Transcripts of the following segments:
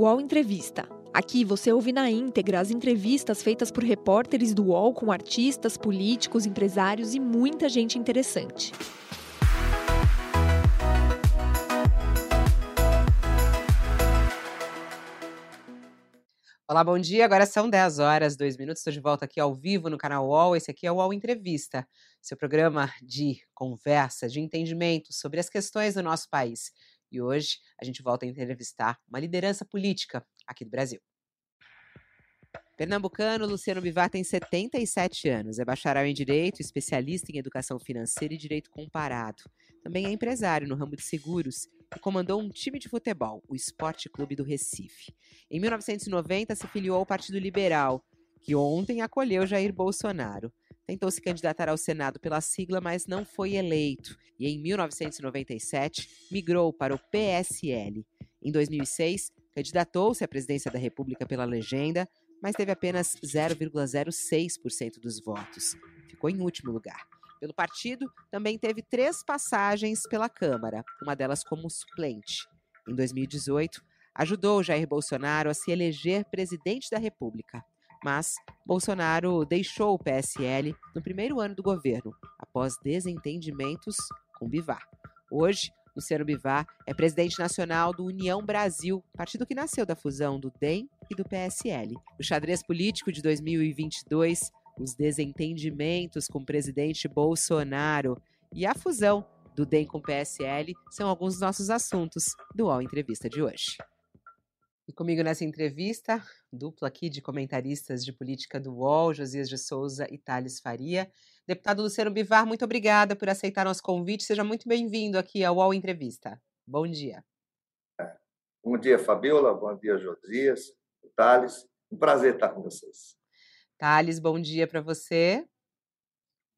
UOL Entrevista. Aqui você ouve na íntegra as entrevistas feitas por repórteres do UOL com artistas, políticos, empresários e muita gente interessante. Olá, bom dia. Agora são 10 horas, 2 minutos. Estou de volta aqui ao vivo no canal UOL. Esse aqui é o UOL Entrevista, seu programa de conversa, de entendimento sobre as questões do nosso país. E hoje a gente volta a entrevistar uma liderança política aqui do Brasil. Pernambucano Luciano Bivar tem 77 anos, é bacharel em Direito, especialista em Educação Financeira e Direito Comparado. Também é empresário no ramo de seguros e comandou um time de futebol, o Esporte Clube do Recife. Em 1990, se filiou ao Partido Liberal, que ontem acolheu Jair Bolsonaro. Tentou se candidatar ao Senado pela sigla, mas não foi eleito. E em 1997, migrou para o PSL. Em 2006, candidatou-se à presidência da República pela legenda, mas teve apenas 0,06% dos votos. Ficou em último lugar. Pelo partido, também teve três passagens pela Câmara, uma delas como suplente. Em 2018, ajudou Jair Bolsonaro a se eleger presidente da República. Mas Bolsonaro deixou o PSL no primeiro ano do governo, após desentendimentos com Bivar. Hoje, Luciano Bivar é presidente nacional do União Brasil, partido que nasceu da fusão do DEM e do PSL. O xadrez político de 2022 os desentendimentos com o presidente Bolsonaro e a fusão do DEM com o PSL são alguns dos nossos assuntos do UOL Entrevista de hoje. E comigo nessa entrevista, dupla aqui de comentaristas de política do UOL, Josias de Souza e Thales Faria. Deputado Luciano Bivar, muito obrigada por aceitar nosso convite. Seja muito bem-vindo aqui ao UOL Entrevista. Bom dia. Bom dia, Fabiola. Bom dia, Josias, Thales. Um prazer estar com vocês. Thales, bom dia para você.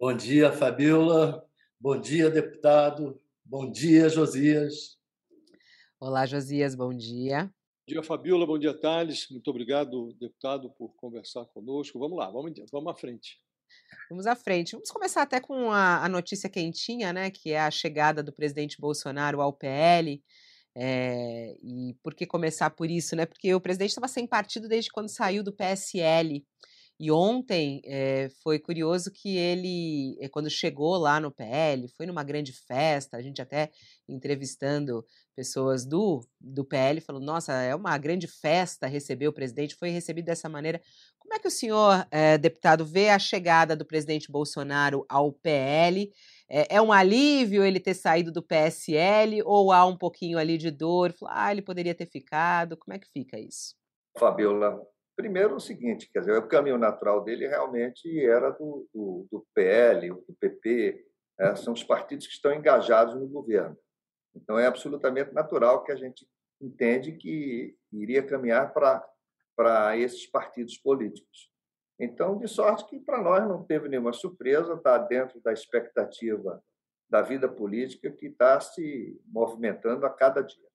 Bom dia, Fabiola. Bom dia, deputado. Bom dia, Josias. Olá, Josias, bom dia. Bom dia, Fabiola. Bom dia, Thales. Muito obrigado, deputado, por conversar conosco. Vamos lá, vamos, vamos à frente. Vamos à frente. Vamos começar até com a, a notícia quentinha, né? Que é a chegada do presidente Bolsonaro ao PL. É, e por que começar por isso, né? Porque o presidente estava sem partido desde quando saiu do PSL. E ontem é, foi curioso que ele, eh, quando chegou lá no PL, foi numa grande festa, a gente até entrevistando pessoas do, do PL, falou: nossa, é uma grande festa receber o presidente, foi recebido dessa maneira. Como é que o senhor, é, deputado, vê a chegada do presidente Bolsonaro ao PL? É, é, um alívio ele ter saído do PSL ou há um pouquinho ali de dor? Ah, ele poderia ter ficado. Como é que fica isso? Fabiola, Primeiro, o seguinte, quer dizer, o caminho natural dele realmente era do, do, do PL, do PP, é, são os partidos que estão engajados no governo. Então, é absolutamente natural que a gente entende que iria caminhar para esses partidos políticos. Então, de sorte que para nós não teve nenhuma surpresa, está dentro da expectativa da vida política que está se movimentando a cada dia.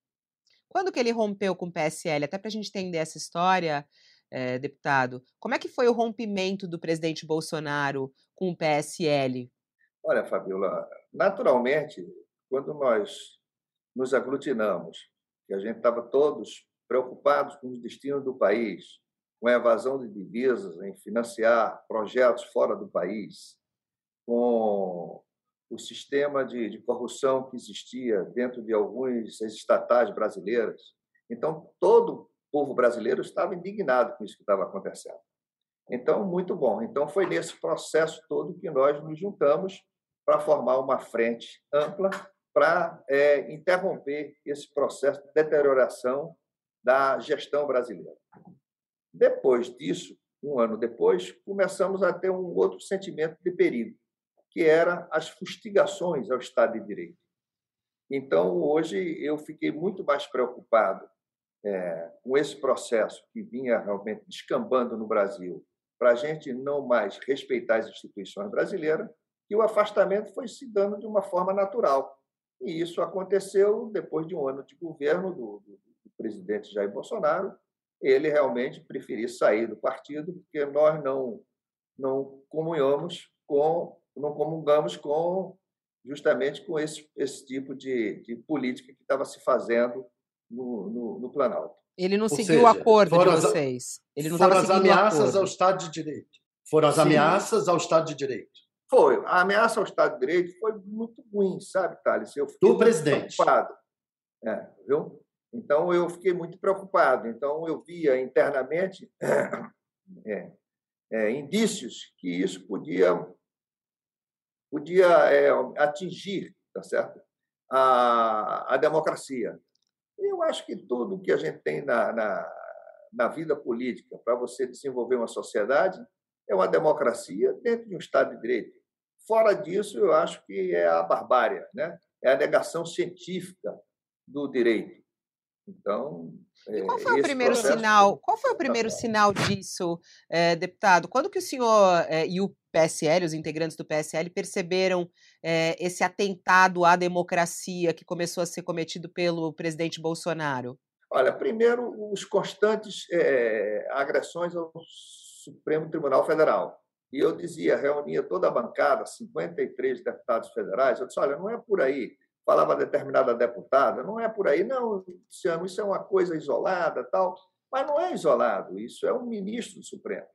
Quando que ele rompeu com o PSL? Até para a gente entender essa história, é, deputado. Como é que foi o rompimento do presidente Bolsonaro com o PSL? Olha, Fabiola, naturalmente, quando nós nos aglutinamos, que a gente estava todos preocupados com o destino do país, com a evasão de divisas, em financiar projetos fora do país, com o sistema de, de corrupção que existia dentro de algumas estatais brasileiras. Então, todo povo brasileiro estava indignado com isso que estava acontecendo. Então, muito bom. Então, foi nesse processo todo que nós nos juntamos para formar uma frente ampla para é, interromper esse processo de deterioração da gestão brasileira. Depois disso, um ano depois, começamos a ter um outro sentimento de perigo, que era as fustigações ao Estado de Direito. Então, hoje, eu fiquei muito mais preocupado é, com esse processo que vinha realmente descambando no Brasil, para a gente não mais respeitar as instituições brasileiras, e o afastamento foi se dando de uma forma natural. E isso aconteceu depois de um ano de governo do, do, do presidente Jair Bolsonaro. Ele realmente preferiu sair do partido, porque nós não, não comunhamos com, não comungamos com justamente com esse, esse tipo de, de política que estava se fazendo no, no, no Planalto. Ele não Ou seguiu seja, o acordo de vocês. Ele não foram as ameaças ao Estado de Direito. Foram as Sim. ameaças ao Estado de Direito. Foi. A ameaça ao Estado de Direito foi muito ruim, sabe, Thales? Eu fiquei Do presidente. preocupado. É, viu? Então, eu fiquei muito preocupado. Então, eu via internamente é, é, indícios que isso podia, podia é, atingir tá certo? A, a democracia. Acho que tudo que a gente tem na, na, na vida política para você desenvolver uma sociedade é uma democracia dentro de um Estado de Direito. Fora disso, eu acho que é a barbárie, né? é a negação científica do direito. Então, e qual foi o primeiro sinal? Qual foi o primeiro sinal disso, é, deputado? Quando que o senhor é, e o PSL, os integrantes do PSL, perceberam é, esse atentado à democracia que começou a ser cometido pelo presidente Bolsonaro? Olha, primeiro, os constantes agressões ao Supremo Tribunal Federal. E eu dizia, reunia toda a bancada, 53 deputados federais, eu disse, olha, não é por aí falava determinada deputada, não é por aí, não, Luciano, isso é uma coisa isolada, tal, mas não é isolado, isso é um ministro do Supremo.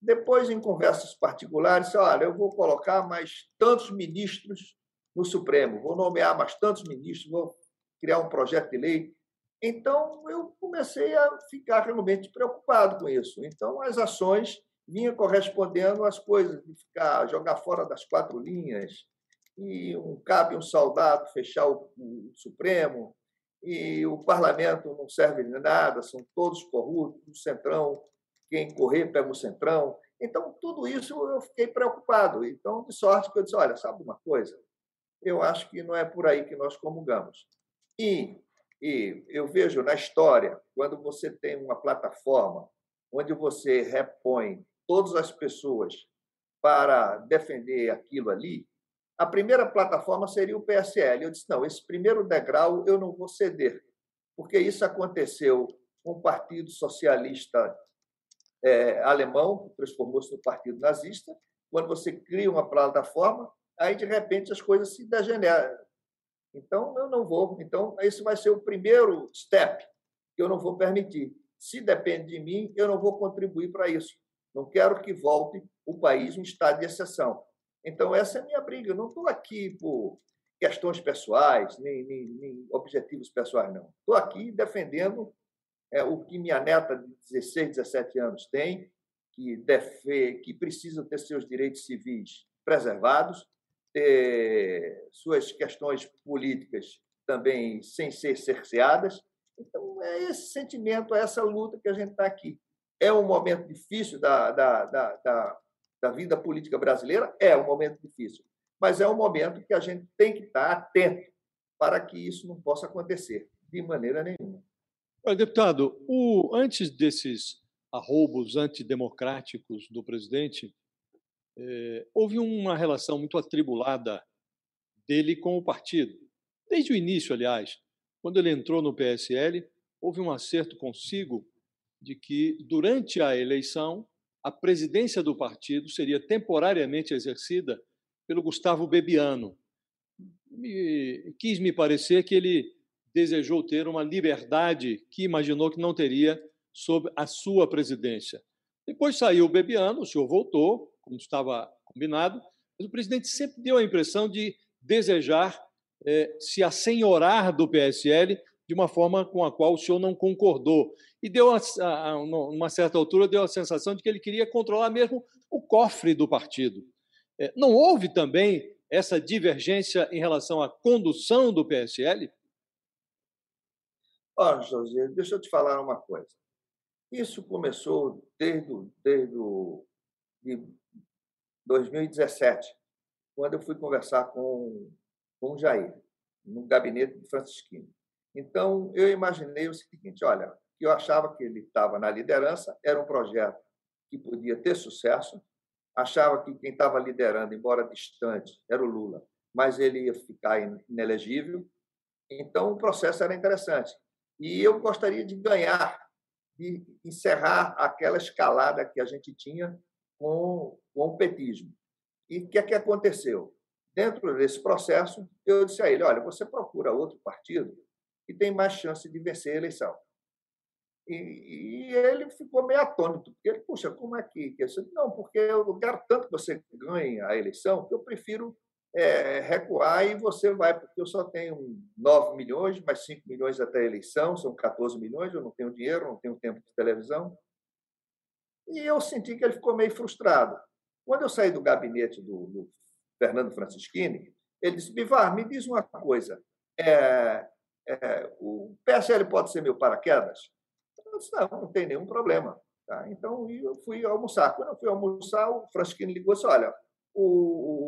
Depois, em conversas particulares, olha, eu vou colocar mais tantos ministros no Supremo, vou nomear mais tantos ministros, vou criar um projeto de lei. Então, eu comecei a ficar realmente preocupado com isso. Então, as ações vinham correspondendo às coisas, de ficar, jogar fora das quatro linhas, e um, cabe um soldado fechar o, o, Supremo, e o parlamento não serve de nada, são todos corruptos, o centrão, quem correr pega o centrão. Então, tudo isso eu fiquei preocupado. Então, de sorte que eu disse: olha, sabe uma coisa? Eu acho que não é por aí que nós comungamos. E, e eu vejo na história, quando você tem uma plataforma onde você repõe todas as pessoas para defender aquilo ali, a primeira plataforma seria o PSL. Eu disse: não, esse primeiro degrau eu não vou ceder, porque isso aconteceu com o Partido Socialista é, Alemão, que transformou-se no Partido Nazista. Quando você cria uma plataforma, aí de repente as coisas se degeneram. Então, eu não vou. Então, esse vai ser o primeiro step que eu não vou permitir. Se depende de mim, eu não vou contribuir para isso. Não quero que volte o país em estado de exceção. Então, essa é a minha briga. Eu não estou aqui por questões pessoais, nem, nem, nem objetivos pessoais, não. Estou aqui defendendo é, o que minha neta de 16, 17 anos tem, que, deve, que precisa ter seus direitos civis preservados, ter suas questões políticas também sem ser cerceadas. Então, é esse sentimento, é essa luta que a gente está aqui. É um momento difícil da, da, da, da da vida política brasileira, é um momento difícil, mas é um momento que a gente tem que estar atento para que isso não possa acontecer de maneira nenhuma. Olha, deputado, o, antes desses arroubos antidemocráticos do presidente, é, houve uma relação muito atribulada dele com o partido. Desde o início, aliás, quando ele entrou no PSL, houve um acerto consigo de que, durante a eleição, a presidência do partido seria temporariamente exercida pelo Gustavo Bebiano. Me, quis me parecer que ele desejou ter uma liberdade que imaginou que não teria sob a sua presidência. Depois saiu o Bebiano, o senhor voltou, como estava combinado, mas o presidente sempre deu a impressão de desejar eh, se assenhorar do PSL de uma forma com a qual o senhor não concordou. E deu, a, a, uma certa altura, deu a sensação de que ele queria controlar mesmo o cofre do partido. É, não houve também essa divergência em relação à condução do PSL? Olha, José, deixa eu te falar uma coisa. Isso começou desde, desde de 2017, quando eu fui conversar com, com o Jair, no gabinete de Francisquinho. Então, eu imaginei o seguinte: olha, eu achava que ele estava na liderança, era um projeto que podia ter sucesso, achava que quem estava liderando, embora distante, era o Lula, mas ele ia ficar inelegível. Então, o processo era interessante. E eu gostaria de ganhar, de encerrar aquela escalada que a gente tinha com, com o petismo. E o que é que aconteceu? Dentro desse processo, eu disse a ele: olha, você procura outro partido e tem mais chance de vencer a eleição. E, e, ele ficou meio atônito, porque ele, puxa, como é que. que não, porque eu quero tanto que você ganhe a eleição que eu prefiro é, recuar e você vai, porque eu só tenho 9 milhões, mais 5 milhões até a eleição, são 14 milhões, eu não tenho dinheiro, não tenho tempo de televisão. E eu senti que ele ficou meio frustrado. Quando eu saí do gabinete do, do Fernando Francischini, ele disse: Bivar, me diz uma coisa. É, é, o PSL pode ser meu paraquedas? Eu disse: não, não tem nenhum problema. Tá? Então, eu fui almoçar. Quando eu fui almoçar, o Francischini ligou e disse: olha, o,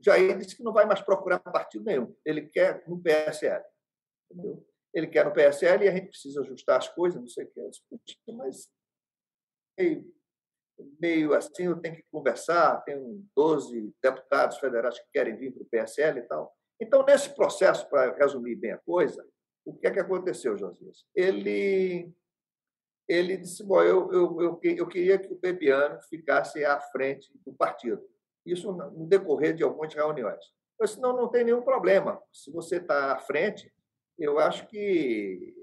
Jair disse que não vai mais procurar partido nenhum. Ele quer no PSL. Entendeu? Ele quer no PSL e a gente precisa ajustar as coisas, não sei o que. Eu disse, mas meio, meio assim, eu tenho que conversar, tenho 12 deputados federais que querem vir para o PSL e tal. Então, nesse processo, para resumir bem a coisa, o que é que aconteceu, Josias? Ele, ele disse, bom, eu, eu, eu, eu queria que o Bebiano ficasse à frente do partido. Isso no decorrer de algumas reuniões. Eu disse, não, não tem nenhum problema. Se você está à frente, eu acho que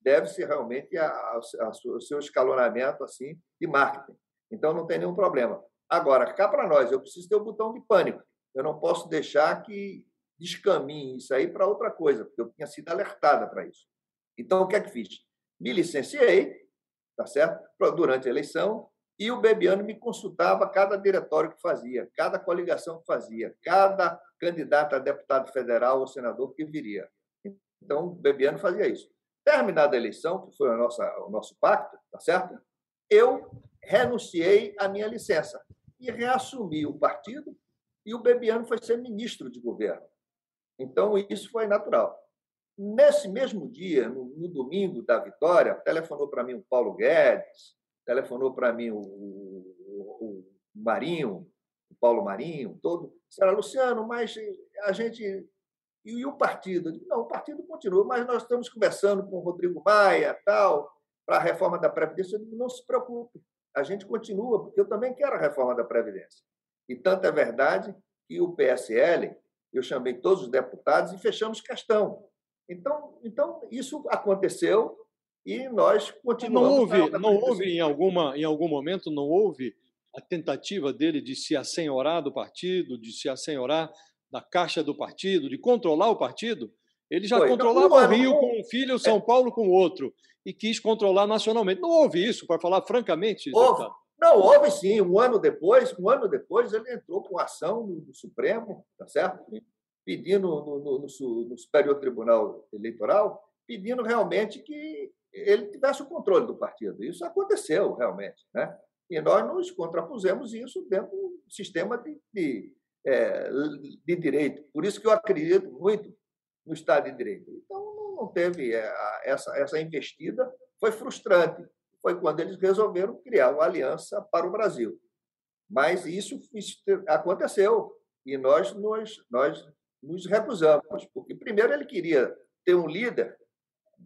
deve-se realmente ao seu escalonamento assim de marketing. Então, não tem nenhum problema. Agora, cá para nós, eu preciso ter o um botão de pânico. Eu não posso deixar que descaminhe isso aí para outra coisa, porque eu tinha sido alertada para isso. Então, o que é que fiz? Me licenciei, tá certo? Durante a eleição, e o Bebiano me consultava cada diretório que fazia, cada coligação que fazia, cada candidato a deputado federal ou senador que viria. Então, o Bebiano fazia isso. Terminada a eleição, que foi o nosso pacto, tá certo? Eu renunciei à minha licença e reassumi o partido e o Bebiano foi ser ministro de governo. Então, isso foi natural. Nesse mesmo dia, no, no domingo da vitória, telefonou para mim o Paulo Guedes, telefonou para mim o, o, o, Marinho, o Paulo Marinho, todo. Disseram, Luciano, mas a gente e, o partido? Não, o partido continua, mas nós estamos conversando com o Rodrigo Maia, tal, para a reforma da Previdência. Eu digo, não se preocupe, a gente continua, porque eu também quero a reforma da Previdência. E tanto é verdade que o PSL, eu chamei todos os deputados e fechamos questão. Então, então isso aconteceu e nós continuamos. Não houve, não houve em, alguma, em algum momento, não houve a tentativa dele de se assenhorar do partido, de se assenhorar da caixa do partido, de controlar o partido. Ele já Foi. controlava o Rio não, com um filho, São é. Paulo com outro, e quis controlar nacionalmente. Não houve isso, para falar francamente. Houve. Não, houve sim. Um ano depois, um ano depois, ele entrou com ação no, Supremo, tá certo? Pedindo no, no, no, no Superior Tribunal Eleitoral, pedindo realmente que ele tivesse o controle do partido. Isso aconteceu realmente, né? E nós nos contrapusemos isso dentro do sistema de, de é, de direito. Por isso que eu acredito muito no Estado de Direito. Então, não teve é, essa, essa investida, foi frustrante. Foi quando eles resolveram criar uma aliança para o Brasil. Mas isso, aconteceu e nós, nós, nós nos recusamos, porque primeiro ele queria ter um líder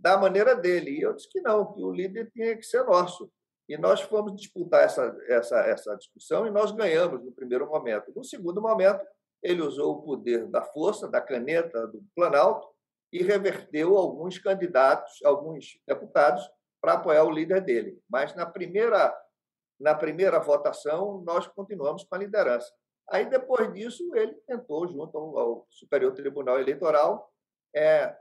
da maneira dele, e eu disse que não, que o líder tinha que ser nosso. E nós fomos disputar essa, essa, essa discussão e nós ganhamos no primeiro momento. No segundo momento, ele usou o poder da força, da caneta do Planalto e reverteu alguns candidatos, alguns deputados, para apoiar o líder dele. Mas na primeira, na primeira votação, nós continuamos com a liderança. Aí, depois disso, ele tentou, junto ao, Superior Tribunal Eleitoral, é,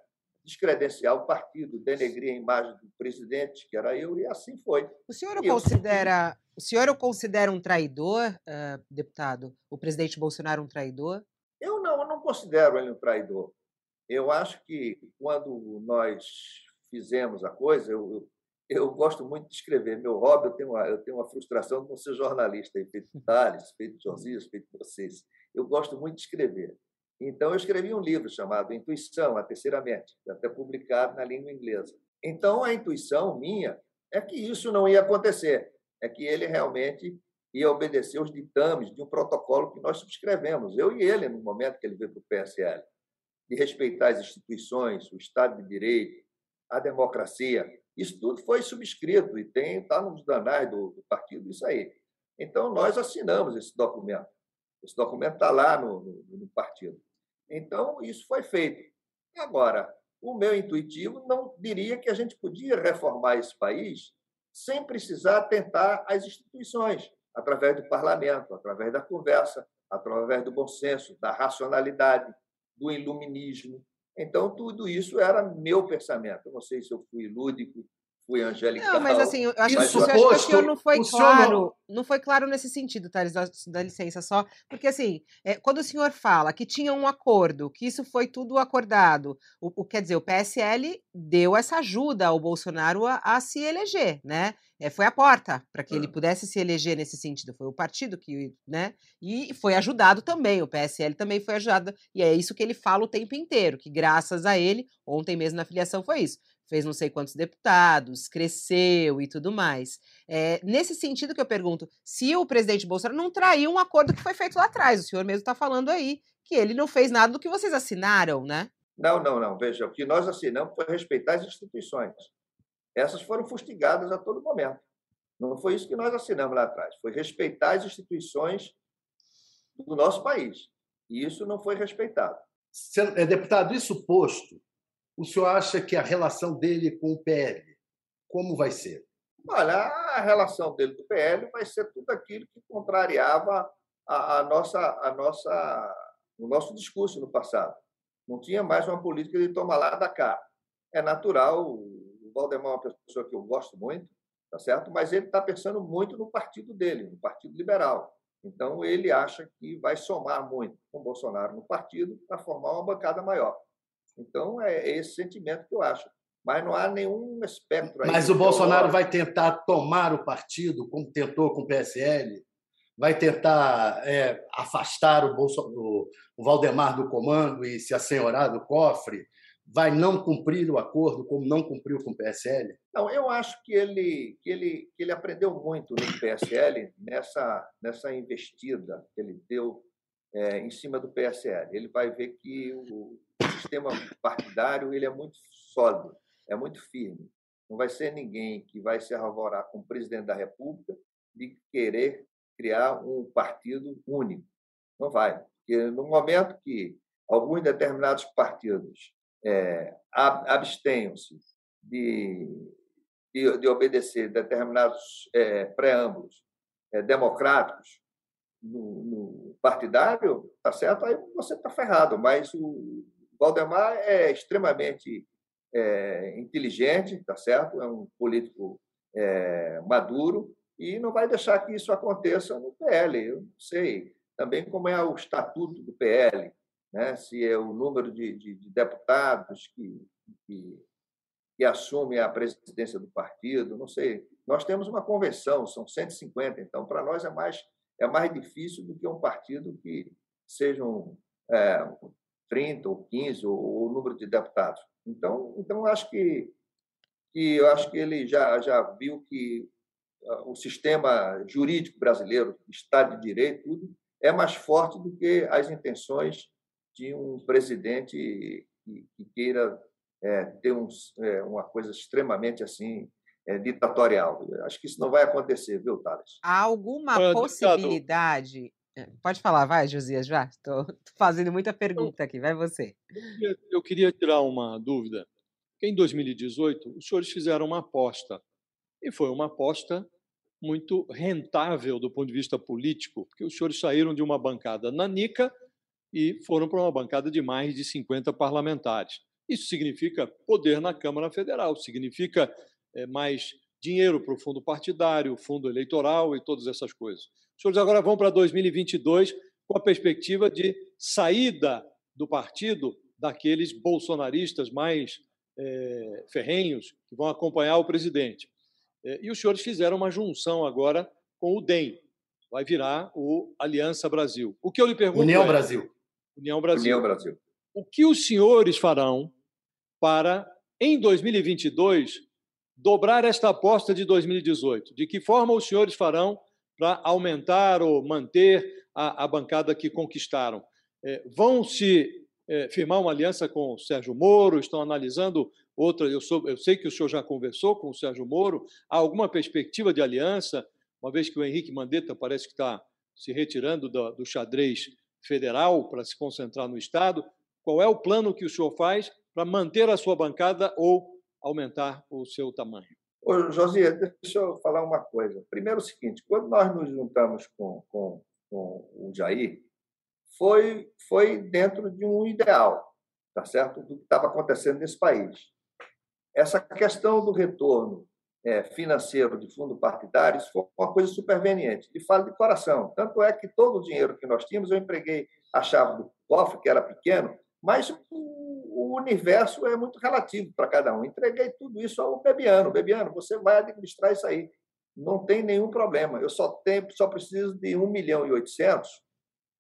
descredenciar o partido, denegrir a imagem do presidente, que era eu, e assim foi. O senhor o considera, o senhor considera um traidor, uh, deputado? O presidente Bolsonaro um traidor? Eu não, eu não considero ele um traidor. Eu acho que quando nós fizemos a coisa, eu, eu, eu gosto muito de escrever. Meu hobby, eu tenho uma, eu tenho uma frustração de não ser jornalista, feito Thales, feito Josias, feito vocês. Eu gosto muito de escrever. Então, eu escrevi um livro chamado Intuição, a Terceira Mente, até publicado na língua inglesa. Então, a intuição minha é que isso não ia acontecer, é que ele realmente ia obedecer os ditames de um protocolo que nós subscrevemos, eu e ele, no momento que ele veio para o PSL, de respeitar as instituições, o Estado de Direito, a democracia. Isso tudo foi subscrito e tem está nos danais do, do partido isso aí. Então, nós assinamos esse documento. Esse documento está lá no, no, no partido. Então, isso foi feito. Agora, o meu intuitivo não diria que a gente podia reformar esse país sem precisar tentar as instituições, através do parlamento, através da conversa, através do bom senso, da racionalidade, do iluminismo. Então, tudo isso era meu pensamento. Eu não sei se eu fui lúdico, angelical. Não, mas assim, eu acho, que, eu acho que o senhor não foi claro, não foi claro nesse sentido, Thales, dá licença só, porque assim, é, quando o senhor fala que tinha um acordo, que isso foi tudo acordado, o, o quer dizer, o PSL deu essa ajuda ao Bolsonaro a, a se eleger, né? É, foi a porta para que ele pudesse se eleger nesse sentido. Foi o partido que, né? E foi ajudado também. O PSL também foi ajudado. E é isso que ele fala o tempo inteiro, que graças a ele, ontem mesmo na filiação foi isso fez não sei quantos deputados, cresceu e tudo mais. É, nesse sentido que eu pergunto, se o presidente Bolsonaro não traiu um acordo que foi feito lá atrás, o senhor mesmo está falando aí que ele não fez nada do que vocês assinaram, né? Não, não, não. Veja, o que nós assinamos foi respeitar as instituições. Essas foram fustigadas a todo momento. Não foi isso que nós assinamos lá atrás. Foi respeitar as instituições do nosso país. E isso não foi respeitado. É, deputado, isso posto, o senhor acha que a relação dele com o PL, como vai ser? Olha, a relação dele com o PL vai ser tudo aquilo que contrariava a, a nossa, a nossa, o nosso discurso no passado. Não tinha mais uma política de tomar lá da cá. É natural, o Valdemar é uma pessoa que eu gosto muito, tá certo? mas ele está pensando muito no partido dele, no Partido Liberal. Então, ele acha que vai somar muito com Bolsonaro no partido para formar uma bancada maior. Então, é esse sentimento que eu acho. Mas não há nenhum espectro aí. Mas o Bolsonaro vai tentar tomar o partido, como tentou com o PSL? Vai tentar é, afastar o, Bolso, o Valdemar do comando e se assenhorar do cofre? Vai não cumprir o acordo, como não cumpriu com o PSL? Não, eu acho que ele, que ele, que ele aprendeu muito no PSL nessa, nessa investida que ele deu é, em cima do PSL. Ele vai ver que o, sistema partidário ele é muito sólido, é muito firme. Não vai ser ninguém que vai se arvorar com o presidente da República de querer criar um partido único. Não vai. Porque no momento que alguns determinados partidos é, abstenham-se de, de, de, obedecer determinados é, preâmbulos é, democráticos no, no partidário, tá certo? Aí você está ferrado. Mas o, Valdemar é extremamente é, inteligente, tá certo? É um político é, maduro e não vai deixar que isso aconteça no PL. Eu não sei também como é o estatuto do PL, né? se é o número de, de, de deputados que, que, que assume a presidência do partido, não sei. Nós temos uma convenção, são 150, então para nós é mais é mais difícil do que um partido que sejam é, 30 ou 15 ou, o número de deputados. Então, então acho que que eu acho que ele já já viu que uh, o sistema jurídico brasileiro, Estado de Direito, tudo é mais forte do que as intenções de um presidente que, que queira é, ter um, é, uma coisa extremamente assim é, ditatorial. Acho que isso não vai acontecer, viu, Thales? Há alguma possibilidade pode falar, vai, Josias, já. Estou fazendo muita pergunta aqui, vai você. Eu queria tirar uma dúvida. Em 2018, os senhores fizeram uma aposta, e foi uma aposta muito rentável do ponto de vista político, porque os senhores saíram de uma bancada nanica e foram para uma bancada de mais de 50 parlamentares. Isso significa poder na Câmara Federal, significa é, mais dinheiro para o fundo partidário, fundo eleitoral e todas essas coisas. Os senhores agora vão para 2022 com a perspectiva de saída do partido daqueles bolsonaristas mais é, ferrenhos que vão acompanhar o presidente. É, e os senhores fizeram uma junção agora com o DEM. Vai virar o Aliança Brasil. O que eu lhe pergunto União é, Brasil. União Brasil. União Brasil. O que os senhores farão para, em 2022, dobrar esta aposta de 2018? De que forma os senhores farão para aumentar ou manter a, a, bancada que conquistaram? É, vão se é, firmar uma aliança com o Sérgio Moro? Estão analisando outra? Eu, sou, eu sei que o senhor já conversou com o Sérgio Moro. Há alguma perspectiva de aliança, uma vez que o Henrique Mandetta parece que está se retirando do, do xadrez federal para se concentrar no Estado? Qual é o plano que o senhor faz para manter a sua bancada ou aumentar o seu tamanho? Ô, Josias, deixa eu falar uma coisa. Primeiro, é o seguinte: quando nós nos juntamos com, com, com o Jair, foi, foi dentro de um ideal, tá certo? Do que estava acontecendo nesse país. Essa questão do retorno é, financeiro de fundo partidário, foi uma coisa superveniente. E falo de coração. Tanto é que todo o dinheiro que nós tínhamos, eu empreguei a chave do cofre, que era pequeno, mas o, universo é muito relativo para cada um. Entreguei tudo isso ao Bebiano. Bebiano, você vai administrar isso aí. Não tem nenhum problema. Eu só tenho, só preciso de 1 milhão e 800,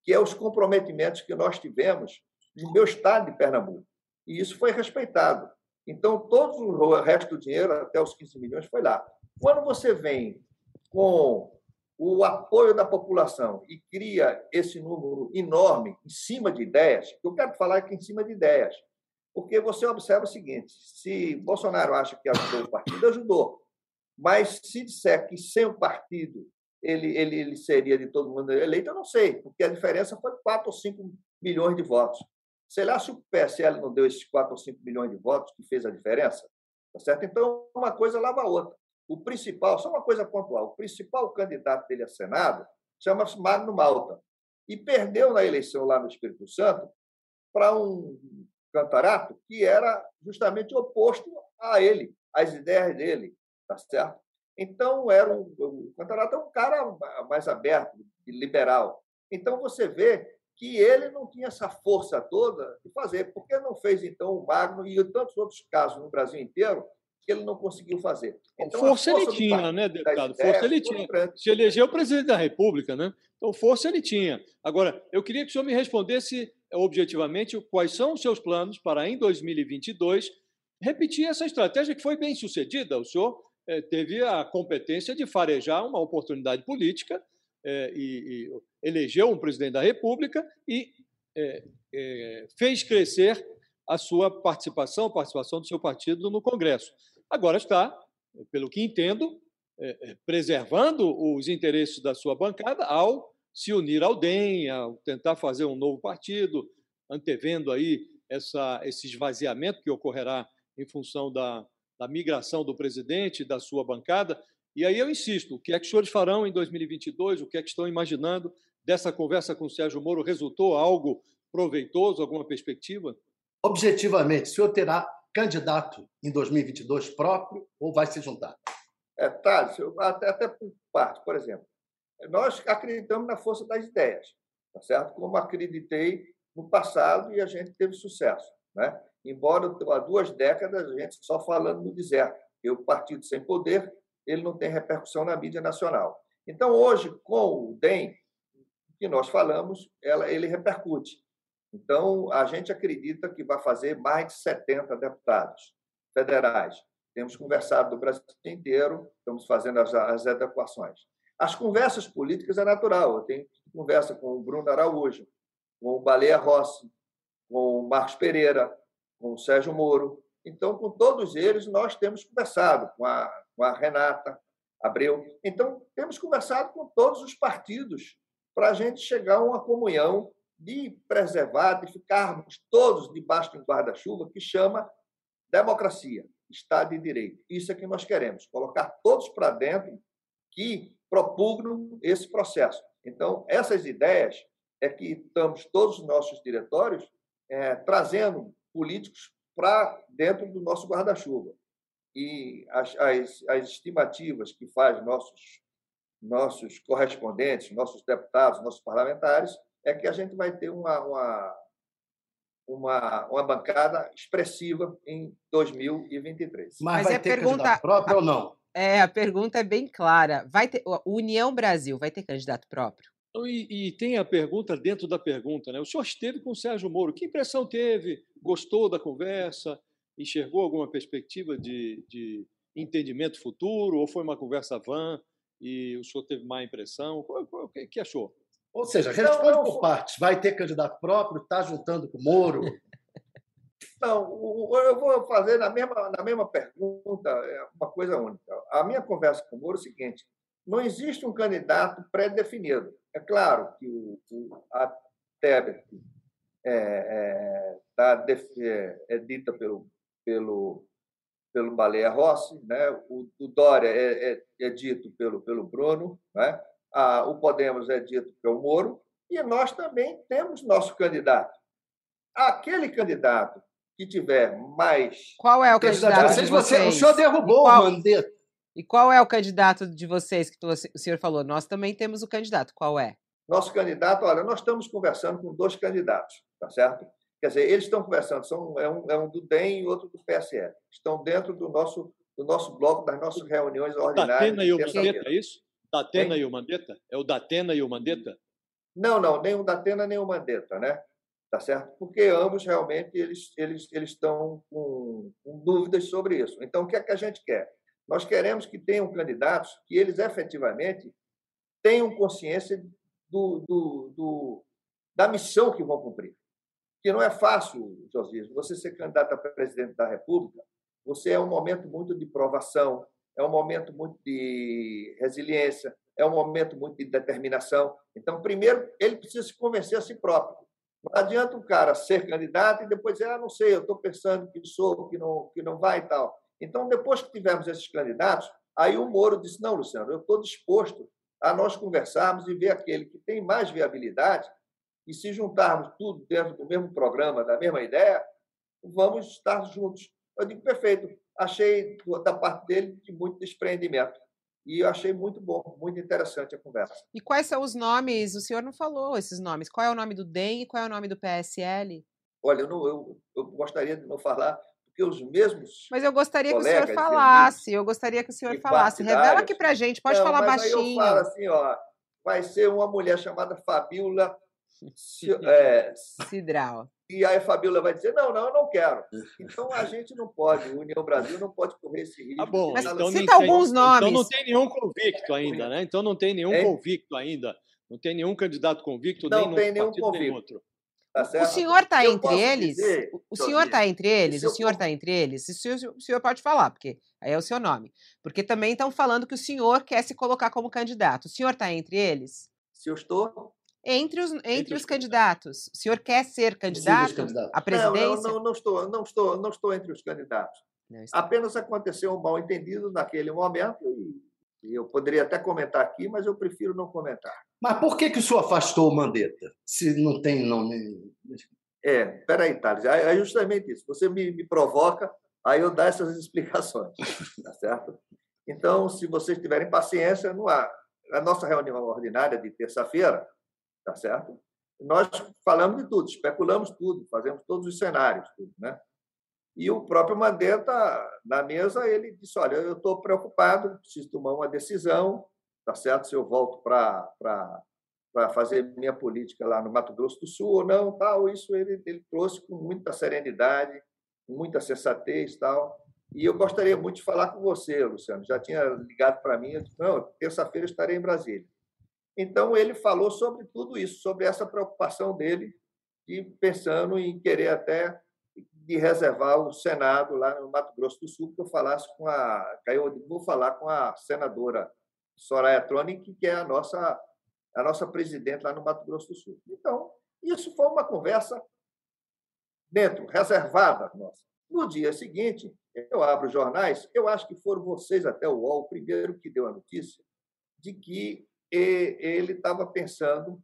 que é os comprometimentos que nós tivemos no meu estado de Pernambuco. E isso foi respeitado. Então, todo o resto do dinheiro, até os 15 milhões, foi lá. Quando você vem com o apoio da população e cria esse número enorme em cima de ideias, eu quero falar aqui em cima de ideias, porque você observa o seguinte: se Bolsonaro acha que ajudou o partido, ajudou. Mas se disser que sem o partido ele, ele, ele seria de todo mundo eleito, eu não sei, porque a diferença foi 4 ou 5 milhões de votos. Sei lá se o PSL não deu esses 4 ou 5 milhões de votos que fez a diferença. Tá certo? Então, uma coisa lava a outra. O principal, só uma coisa pontual, o principal candidato dele a Senado chama-se Magno Malta. E perdeu na eleição lá no Espírito Santo para um cantarato que era justamente oposto a ele, às ideias dele, tá certo? Então, era um, o Cantarato é um cara mais aberto, liberal. Então, você vê que ele não tinha essa força toda de fazer. Por que não fez, então, o Magno e tantos outros casos no Brasil inteiro que ele não conseguiu fazer? Então, força, força ele tinha, né, deputado? Força ele tinha. Se elegeu presidente da República, né? Então, força ele tinha. Agora, eu queria que o senhor me respondesse objetivamente quais são os seus planos para, em 2022, repetir essa estratégia que foi bem sucedida. O senhor eh, teve a competência de farejar uma oportunidade política é, e, e, elegeu um presidente da República e é, é, fez crescer a sua participação, a participação do seu partido no Congresso. Agora está, pelo que entendo, é, é, preservando os interesses da sua bancada ao se unir ao DEM, ao tentar fazer um novo partido, antevendo aí essa, esse esvaziamento que ocorrerá em função da, da migração do presidente e da sua bancada. E aí eu insisto, o que é que os senhores farão em 2022? O que é que estão imaginando dessa conversa com o Sérgio Moro? Resultou algo proveitoso, alguma perspectiva? Objetivamente, o senhor terá candidato em 2022 próprio ou vai se juntar? É, Thales, até, até por parte, por exemplo, nós acreditamos na força das ideias, tá certo? Como acreditei no passado e a gente teve sucesso, né? Embora há duas décadas a gente só falando no deserto, e o partido sem poder ele não tem repercussão na mídia nacional. Então, hoje, com o DEM, que nós falamos, ela, ele repercute. Então, a gente acredita que vai fazer mais de 70 deputados federais. Temos conversado do Brasil inteiro, estamos fazendo as, as adequações. As conversas políticas é natural. Eu tenho conversa com o Bruno Araújo, com o Baleia Rossi, com o Marcos Pereira, com o Sérgio Moro. Então, com todos eles, nós temos conversado, com a com a Renata Abreu. Então, temos conversado com todos os partidos para a gente chegar a uma comunhão de preservar, de ficarmos todos debaixo de um guarda-chuva que chama democracia, Estado de Direito. Isso é que nós queremos, colocar todos para dentro que propugnam esse processo. Então, essas ideias é que estamos, todos os nossos diretórios, é, trazendo políticos para dentro do nosso guarda-chuva e as, as, as estimativas que faz nossos nossos correspondentes, nossos deputados, nossos parlamentares, é que a gente vai ter uma, uma, uma, uma bancada expressiva em 2023. Mas, Mas vai é ter pergunta próprio ou não? É, a pergunta é bem clara. Vai ter União Brasil vai ter candidato próprio? E, e, tem a pergunta dentro da pergunta, né? O senhor esteve com o Sérgio Moro. Que impressão teve? Gostou da conversa? enxergou alguma perspectiva de, de entendimento futuro ou foi uma conversa vã e o senhor teve má impressão? O que, que achou? Ou seja, responde não, por partes. Vai ter candidato próprio? Está juntando com o Moro? Não, eu vou fazer na mesma, na mesma pergunta é uma coisa única. A minha conversa com o Moro é o seguinte: não existe um candidato pré-definido. É claro que o, o, a Tebet é, é, tá, é, é dita pelo, pelo, pelo Baleia Rossi, né? o, o Dória é, é, é, dito pelo, pelo Bruno, né? Ah, o Podemos é dito pelo Moro, e nós também temos nosso candidato. Aquele candidato que tiver mais. Qual é o candidato? De vocês? o senhor derrubou qual, o Mandetta. E qual é o candidato de vocês que o senhor falou? Nós também temos o candidato. Qual é? Nosso candidato, olha, nós estamos conversando com dois candidatos, tá certo? Quer dizer, eles estão conversando, são, é, um, é um do DEM e outro do PSL. Estão dentro do nosso, do nosso bloco, das nossas reuniões ordinárias. Datena e o Mandetta, é isso? Datena e o Mandetta? É o Datena e o Mandetta? Não, não, nem o Datena nem o Mandetta, né? Tá certo? Porque ambos realmente eles, eles, eles estão com, com dúvidas sobre isso. Então, o que é que a gente quer? Nós queremos que tenham candidatos que eles efetivamente tenham consciência do, do, do, da missão que vão cumprir. Que não é fácil, Josias, você ser candidato a presidente da República, você é um momento muito de provação, é um momento muito de resiliência, é um momento muito de determinação. Então, primeiro, ele precisa se convencer a si próprio. Não adianta um cara ser candidato e depois dizer, ah, não sei, eu estou pensando que sou, que não, que não vai e tal. Então, depois que tivermos esses candidatos, aí o Moro disse, não, Luciano, eu estou disposto a nós conversarmos e ver aquele que tem mais viabilidade e se juntarmos tudo dentro do mesmo programa, da mesma ideia, vamos estar juntos. Eu digo, perfeito. Achei da parte dele de muito desprendimento. E eu achei muito bom, muito interessante a conversa. E quais são os nomes? O senhor não falou esses nomes. Qual é o nome do DEM e qual é o nome do PSL? Olha, eu, não, eu, eu gostaria de não falar, porque os mesmos. Mas eu gostaria que o senhor falasse. Eu gostaria que o senhor falasse. Revela aqui pra gente, pode não, falar baixinho. Eu falo assim, ó. Vai ser uma mulher chamada Fabiola é, Cidral. E aí a Fabiola vai dizer: não, não, eu não quero. Então a gente não pode, o União Brasil não pode correr esse risco. Tá bom, Mas então cita alguns tem, nomes. Então não tem nenhum convicto ainda, né? Então não tem nenhum é? convicto ainda. Não tem nenhum candidato convicto, não nem tem nenhum convicto. nem outro. Tá o senhor está entre eles? Dizer, o senhor está entre eles? O senhor está entre eles? O senhor, o senhor pode falar, porque aí é o seu nome. Porque também estão falando que o senhor quer se colocar como candidato. O senhor está entre eles? Se eu estou, entre os, entre, entre os, os candidatos. O senhor quer ser candidato à presidência? Não, não, não, estou, não, estou, não estou entre os candidatos. Apenas aconteceu um mal entendido naquele momento e eu poderia até comentar aqui, mas eu prefiro não comentar. Mas por que, que o senhor afastou o Mandetta? Se não tem nome. É, peraí, Thales, é justamente isso. Você me, me provoca, aí eu dou essas explicações. Tá certo? Então, se vocês tiverem paciência, não há. A nossa reunião ordinária de terça-feira tá certo? Nós falamos de tudo, especulamos tudo, fazemos todos os cenários, tudo, né? E o próprio Mandetta, na mesa, ele disse: Olha, eu estou preocupado, preciso tomar uma decisão, tá certo? Se eu volto para fazer minha política lá no Mato Grosso do Sul ou não, tal. Isso ele, ele trouxe com muita serenidade, com muita sensatez tal. E eu gostaria muito de falar com você, Luciano. Já tinha ligado para mim, eu disse, não, terça-feira estarei em Brasília. Então, ele falou sobre tudo isso, sobre essa preocupação dele, de pensando em querer até de reservar o Senado lá no Mato Grosso do Sul, que eu falasse com a. Eu vou falar com a senadora Soraya Tronic, que é a nossa, a nossa presidente lá no Mato Grosso do Sul. Então, isso foi uma conversa dentro, reservada nossa. No dia seguinte, eu abro os jornais, eu acho que foram vocês até o UOL, o primeiro que deu a notícia, de que e ele estava pensando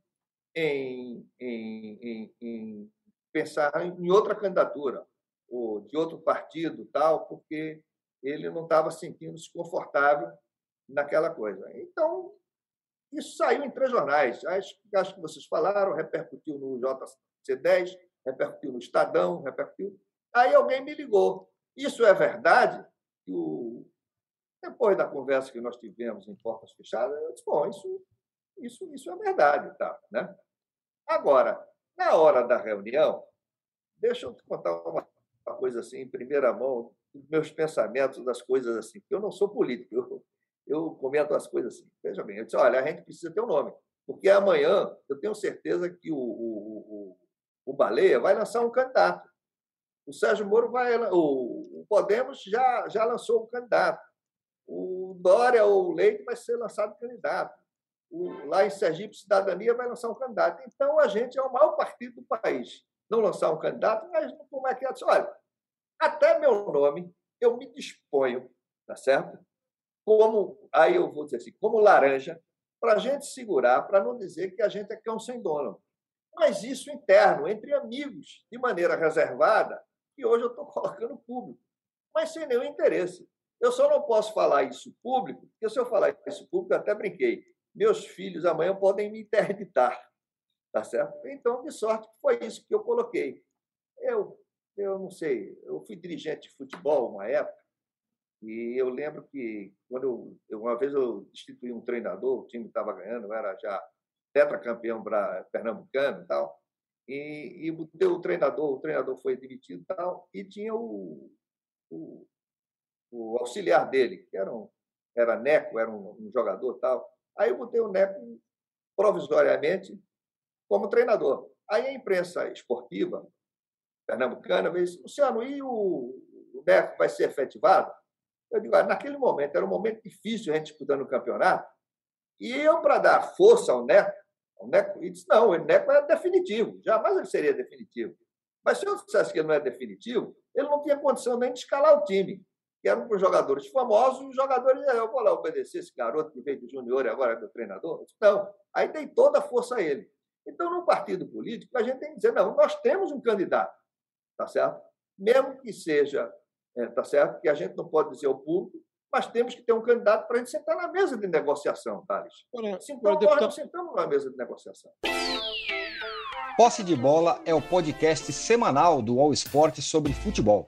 em, em, em, em, pensar em outra candidatura, ou de outro partido, tal, porque ele não estava sentindo-se confortável naquela coisa. Então, isso saiu em três jornais. Acho, acho que vocês falaram, repercutiu no JC10, repercutiu no Estadão, repercutiu. Aí alguém me ligou. Isso é verdade? Que o depois da conversa que nós tivemos em portas fechadas, eu disse, bom, isso, isso, isso é verdade. Tá, né? Agora, na hora da reunião, deixa eu te contar uma, uma coisa assim, em primeira mão, dos meus pensamentos, das coisas assim, porque eu não sou político, eu, eu comento as coisas assim. Veja bem, eu disse, olha, a gente precisa ter um nome, porque amanhã eu tenho certeza que o, o, o, o Baleia vai lançar um candidato. O Sérgio Moro vai. O, o Podemos já, já lançou um candidato o Dória ou o Leite vai ser lançado candidato. O, lá em Sergipe, Cidadania vai lançar um candidato. Então, a gente é o maior partido do país. não lançar um candidato, mas como é que é? Olha, até meu nome eu me disponho, tá certo? Como, aí eu vou dizer assim, como laranja, para a gente segurar, para não dizer que a gente é cão sem dono. Mas isso interno, entre amigos, de maneira reservada, e hoje eu estou colocando público, mas sem nenhum interesse. Eu só não posso falar isso público, porque se eu falar isso público, eu até brinquei, meus filhos amanhã podem me interditar, tá certo? Então, de sorte foi isso que eu coloquei. Eu, eu não sei, eu fui dirigente de futebol uma época, e eu lembro que quando eu, uma vez eu destituí um treinador, o time estava ganhando, era já tetracampeão pernambucano e tal, e, e o treinador, o treinador foi demitido e tal, e tinha o, o, o auxiliar dele, que era, um, era Neco, era um, um jogador tal. Aí eu botei o Neco provisoriamente como treinador. Aí a imprensa esportiva pernambucana veio assim, Luciano, e o, o Neco vai ser efetivado? Eu digo, ah, naquele momento, era um momento difícil a gente disputando o campeonato, e eu, para dar força ao Neco, o Neco disse, não, o Neco é definitivo, jamais ele seria definitivo. Mas se eu dissesse que ele não é definitivo, ele não tinha condição nem de escalar o time, que eram para jogadores famosos, e os jogadores, eu vou lá obedecer esse garoto que veio do junior e agora é meu treinador. Não, aí dei toda a força a ele. Então, num partido político, a gente tem que dizer, não, nós temos um candidato, tá certo? Mesmo que seja, é, tá certo? Que a gente não pode dizer ao público, mas temos que ter um candidato para a gente sentar na mesa de negociação, Thales. Então, nós deputado... não sentamos na mesa de negociação. Posse de Bola é o podcast semanal do All Sport sobre futebol.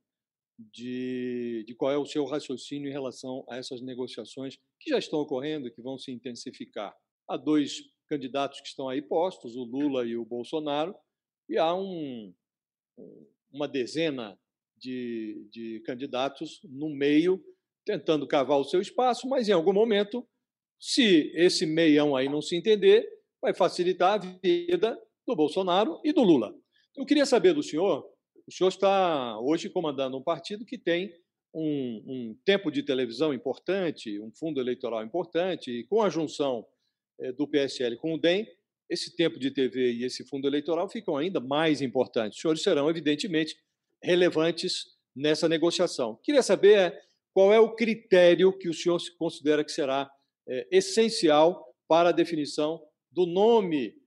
de, de qual é o seu raciocínio em relação a essas negociações que já estão ocorrendo e que vão se intensificar. Há dois candidatos que estão aí postos, o Lula e o Bolsonaro, e há um, uma dezena de, de candidatos no meio tentando cavar o seu espaço, mas em algum momento, se esse meião aí não se entender, vai facilitar a vida do Bolsonaro e do Lula. Eu queria saber do senhor, o senhor está hoje comandando um partido que tem um, um tempo de televisão importante, um fundo eleitoral importante, e com a junção eh, do PSL com o DEM, esse tempo de TV e esse fundo eleitoral ficam ainda mais importantes. Os senhores serão, evidentemente, relevantes nessa negociação. Queria saber qual é o critério que o senhor considera que será é, essencial para a definição do nome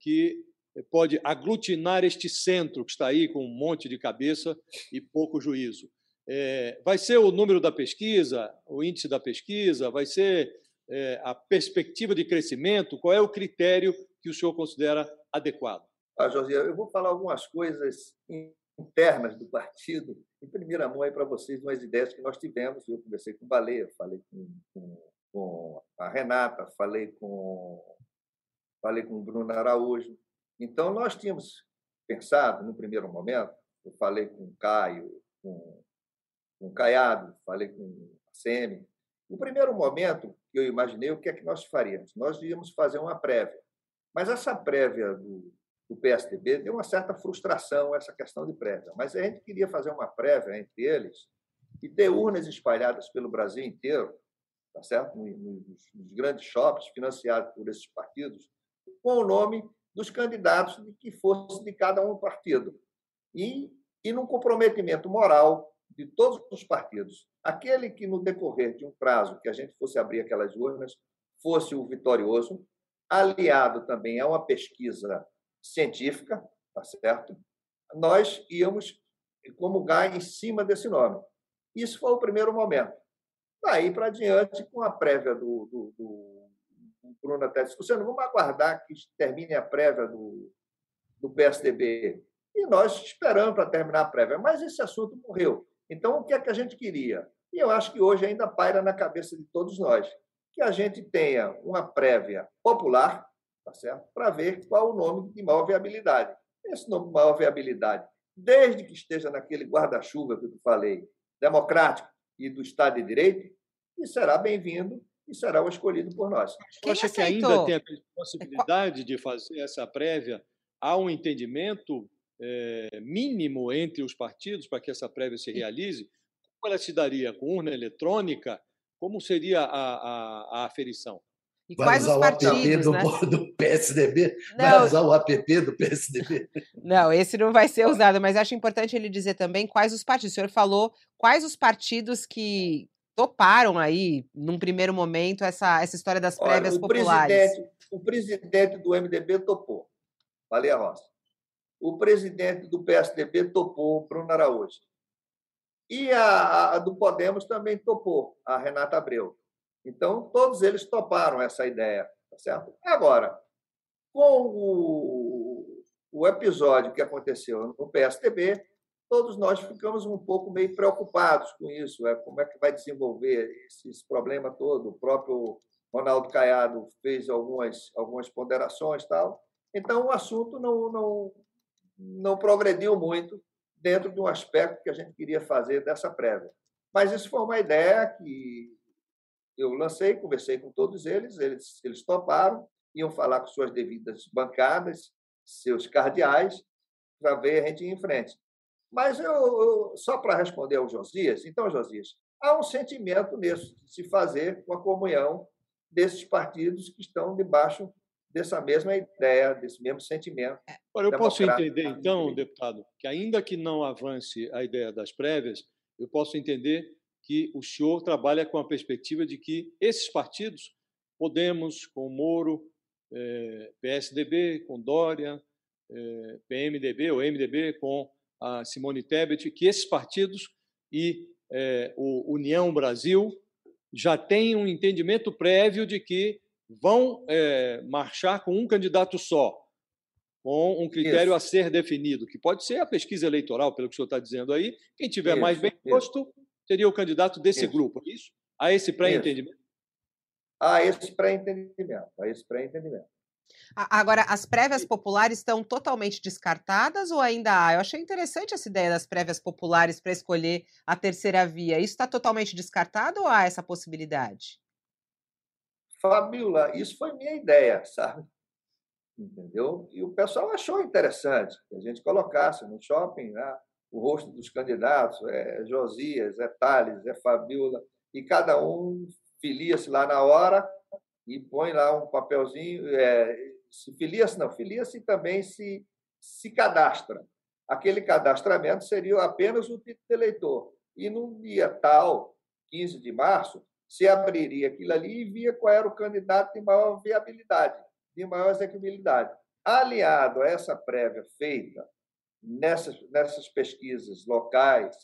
que pode aglutinar este centro que está aí com um monte de cabeça e pouco juízo? É, vai ser o número da pesquisa, o índice da pesquisa, vai ser é, a perspectiva de crescimento? Qual é o critério que o senhor considera adequado? Ah, José, eu vou falar algumas coisas internas do partido, em primeira mão, aí para vocês, umas ideias que nós tivemos. Eu conversei com o Baleia, falei com, com, com, a Renata, falei com, falei com o Bruno Araújo. Então, nós tínhamos pensado, no primeiro momento, eu falei com o Caio, com, com o Caiado, falei com o Semi. No primeiro momento, eu imaginei o que é que nós faríamos. Nós íamos fazer uma prévia. Mas essa prévia do, do PSDB deu uma certa frustração essa questão de prévia. Mas a gente queria fazer uma prévia entre eles e ter urnas espalhadas pelo Brasil inteiro, tá certo? Nos, nos grandes shoppings financiados por esses partidos, com o nome dos candidatos de que fosse de cada um partido. E, e num comprometimento moral de todos os partidos. Aquele que, no decorrer de um prazo que a gente fosse abrir aquelas urnas, fosse o vitorioso, aliado também a uma pesquisa científica, tá certo? Nós íamos comungar em cima desse nome. Isso foi o primeiro momento. Daí para diante, com a prévia do, do, do, do Bruno até discussão, vamos aguardar que termine a prévia do, do PSDB. E nós esperamos para terminar a prévia. Mas esse assunto morreu. Então, o que é que a gente queria? E eu acho que hoje ainda paira na cabeça de todos nós, que a gente tenha uma prévia popular, tá certo? Para ver qual o nome de maior viabilidade. Esse nome de maior viabilidade desde que esteja naquele guarda-chuva que eu falei, democrático e do Estado de Direito, e será bem-vindo e será o escolhido por nós. Você acha que ainda tem a possibilidade de fazer essa prévia? Há um entendimento é, mínimo entre os partidos para que essa prévia se realize? Como ela se daria? Com urna eletrônica? Como seria a, a, a aferição? E vai usar o app do, né? do PSDB? Não, vai usar o app do PSDB? Não, esse não vai ser usado, mas acho importante ele dizer também quais os partidos. O senhor falou quais os partidos que toparam aí, num primeiro momento, essa, essa história das prévias Olha, o populares. Presidente, o presidente do MDB topou, Valia Rossi. O presidente do PSDB topou, Bruno Araújo. E a, a do Podemos também topou, a Renata Abreu. Então, todos eles toparam essa ideia, tá certo? Agora, com o, o episódio que aconteceu no PSDB, todos nós ficamos um pouco meio preocupados com isso, é, como é que vai desenvolver esse, esse problema todo. O próprio Ronaldo Caiado fez algumas, algumas ponderações tal. Então, o assunto não, não, não progrediu muito dentro de um aspecto que a gente queria fazer dessa prévia. Mas isso foi uma ideia que eu lancei, conversei com todos eles, eles, eles toparam, iam falar com suas devidas bancadas, seus cardeais, para ver a gente ir em frente. Mas eu, eu só para responder ao Josias, então, Josias, há um sentimento nisso, de se fazer com a comunhão desses partidos que estão debaixo dessa mesma ideia, desse mesmo sentimento. Agora, eu posso entender, então, deputado, que ainda que não avance a ideia das prévias, eu posso entender que o senhor trabalha com a perspectiva de que esses partidos, Podemos com Moro, eh, PSDB com Dória, eh, PMDB ou MDB com a Simone Tebet, que esses partidos e eh, o União Brasil já têm um entendimento prévio de que vão marchar com um candidato só, com um critério Isso. a ser definido, que pode ser a pesquisa eleitoral, pelo que o senhor está dizendo aí. Quem tiver Isso. mais bem posto seria o candidato desse isso. grupo, é isso? A esse pré-entendimento? A esse pré-entendimento, a esse pré-entendimento. Agora, as prévias populares estão totalmente descartadas ou ainda há? Eu achei interessante essa ideia das prévias populares para escolher a terceira via. Isso está totalmente descartado ou há essa possibilidade? Fabiola, isso foi minha ideia, sabe? Entendeu? E o pessoal achou interessante que a gente colocasse no shopping né, o rosto dos candidatos, é Josias, é Thales, é Fabiola, e cada um filia-se lá na hora e põe lá um papelzinho, é, se filia-se, não, filia-se também se, se cadastra. Aquele cadastramento seria apenas o título de eleitor. E no dia tal, 15 de março, se abriria aquilo ali e via qual era o candidato de maior viabilidade, de maior execuibilidade. Aliado a essa prévia feita nessas, nessas pesquisas locais,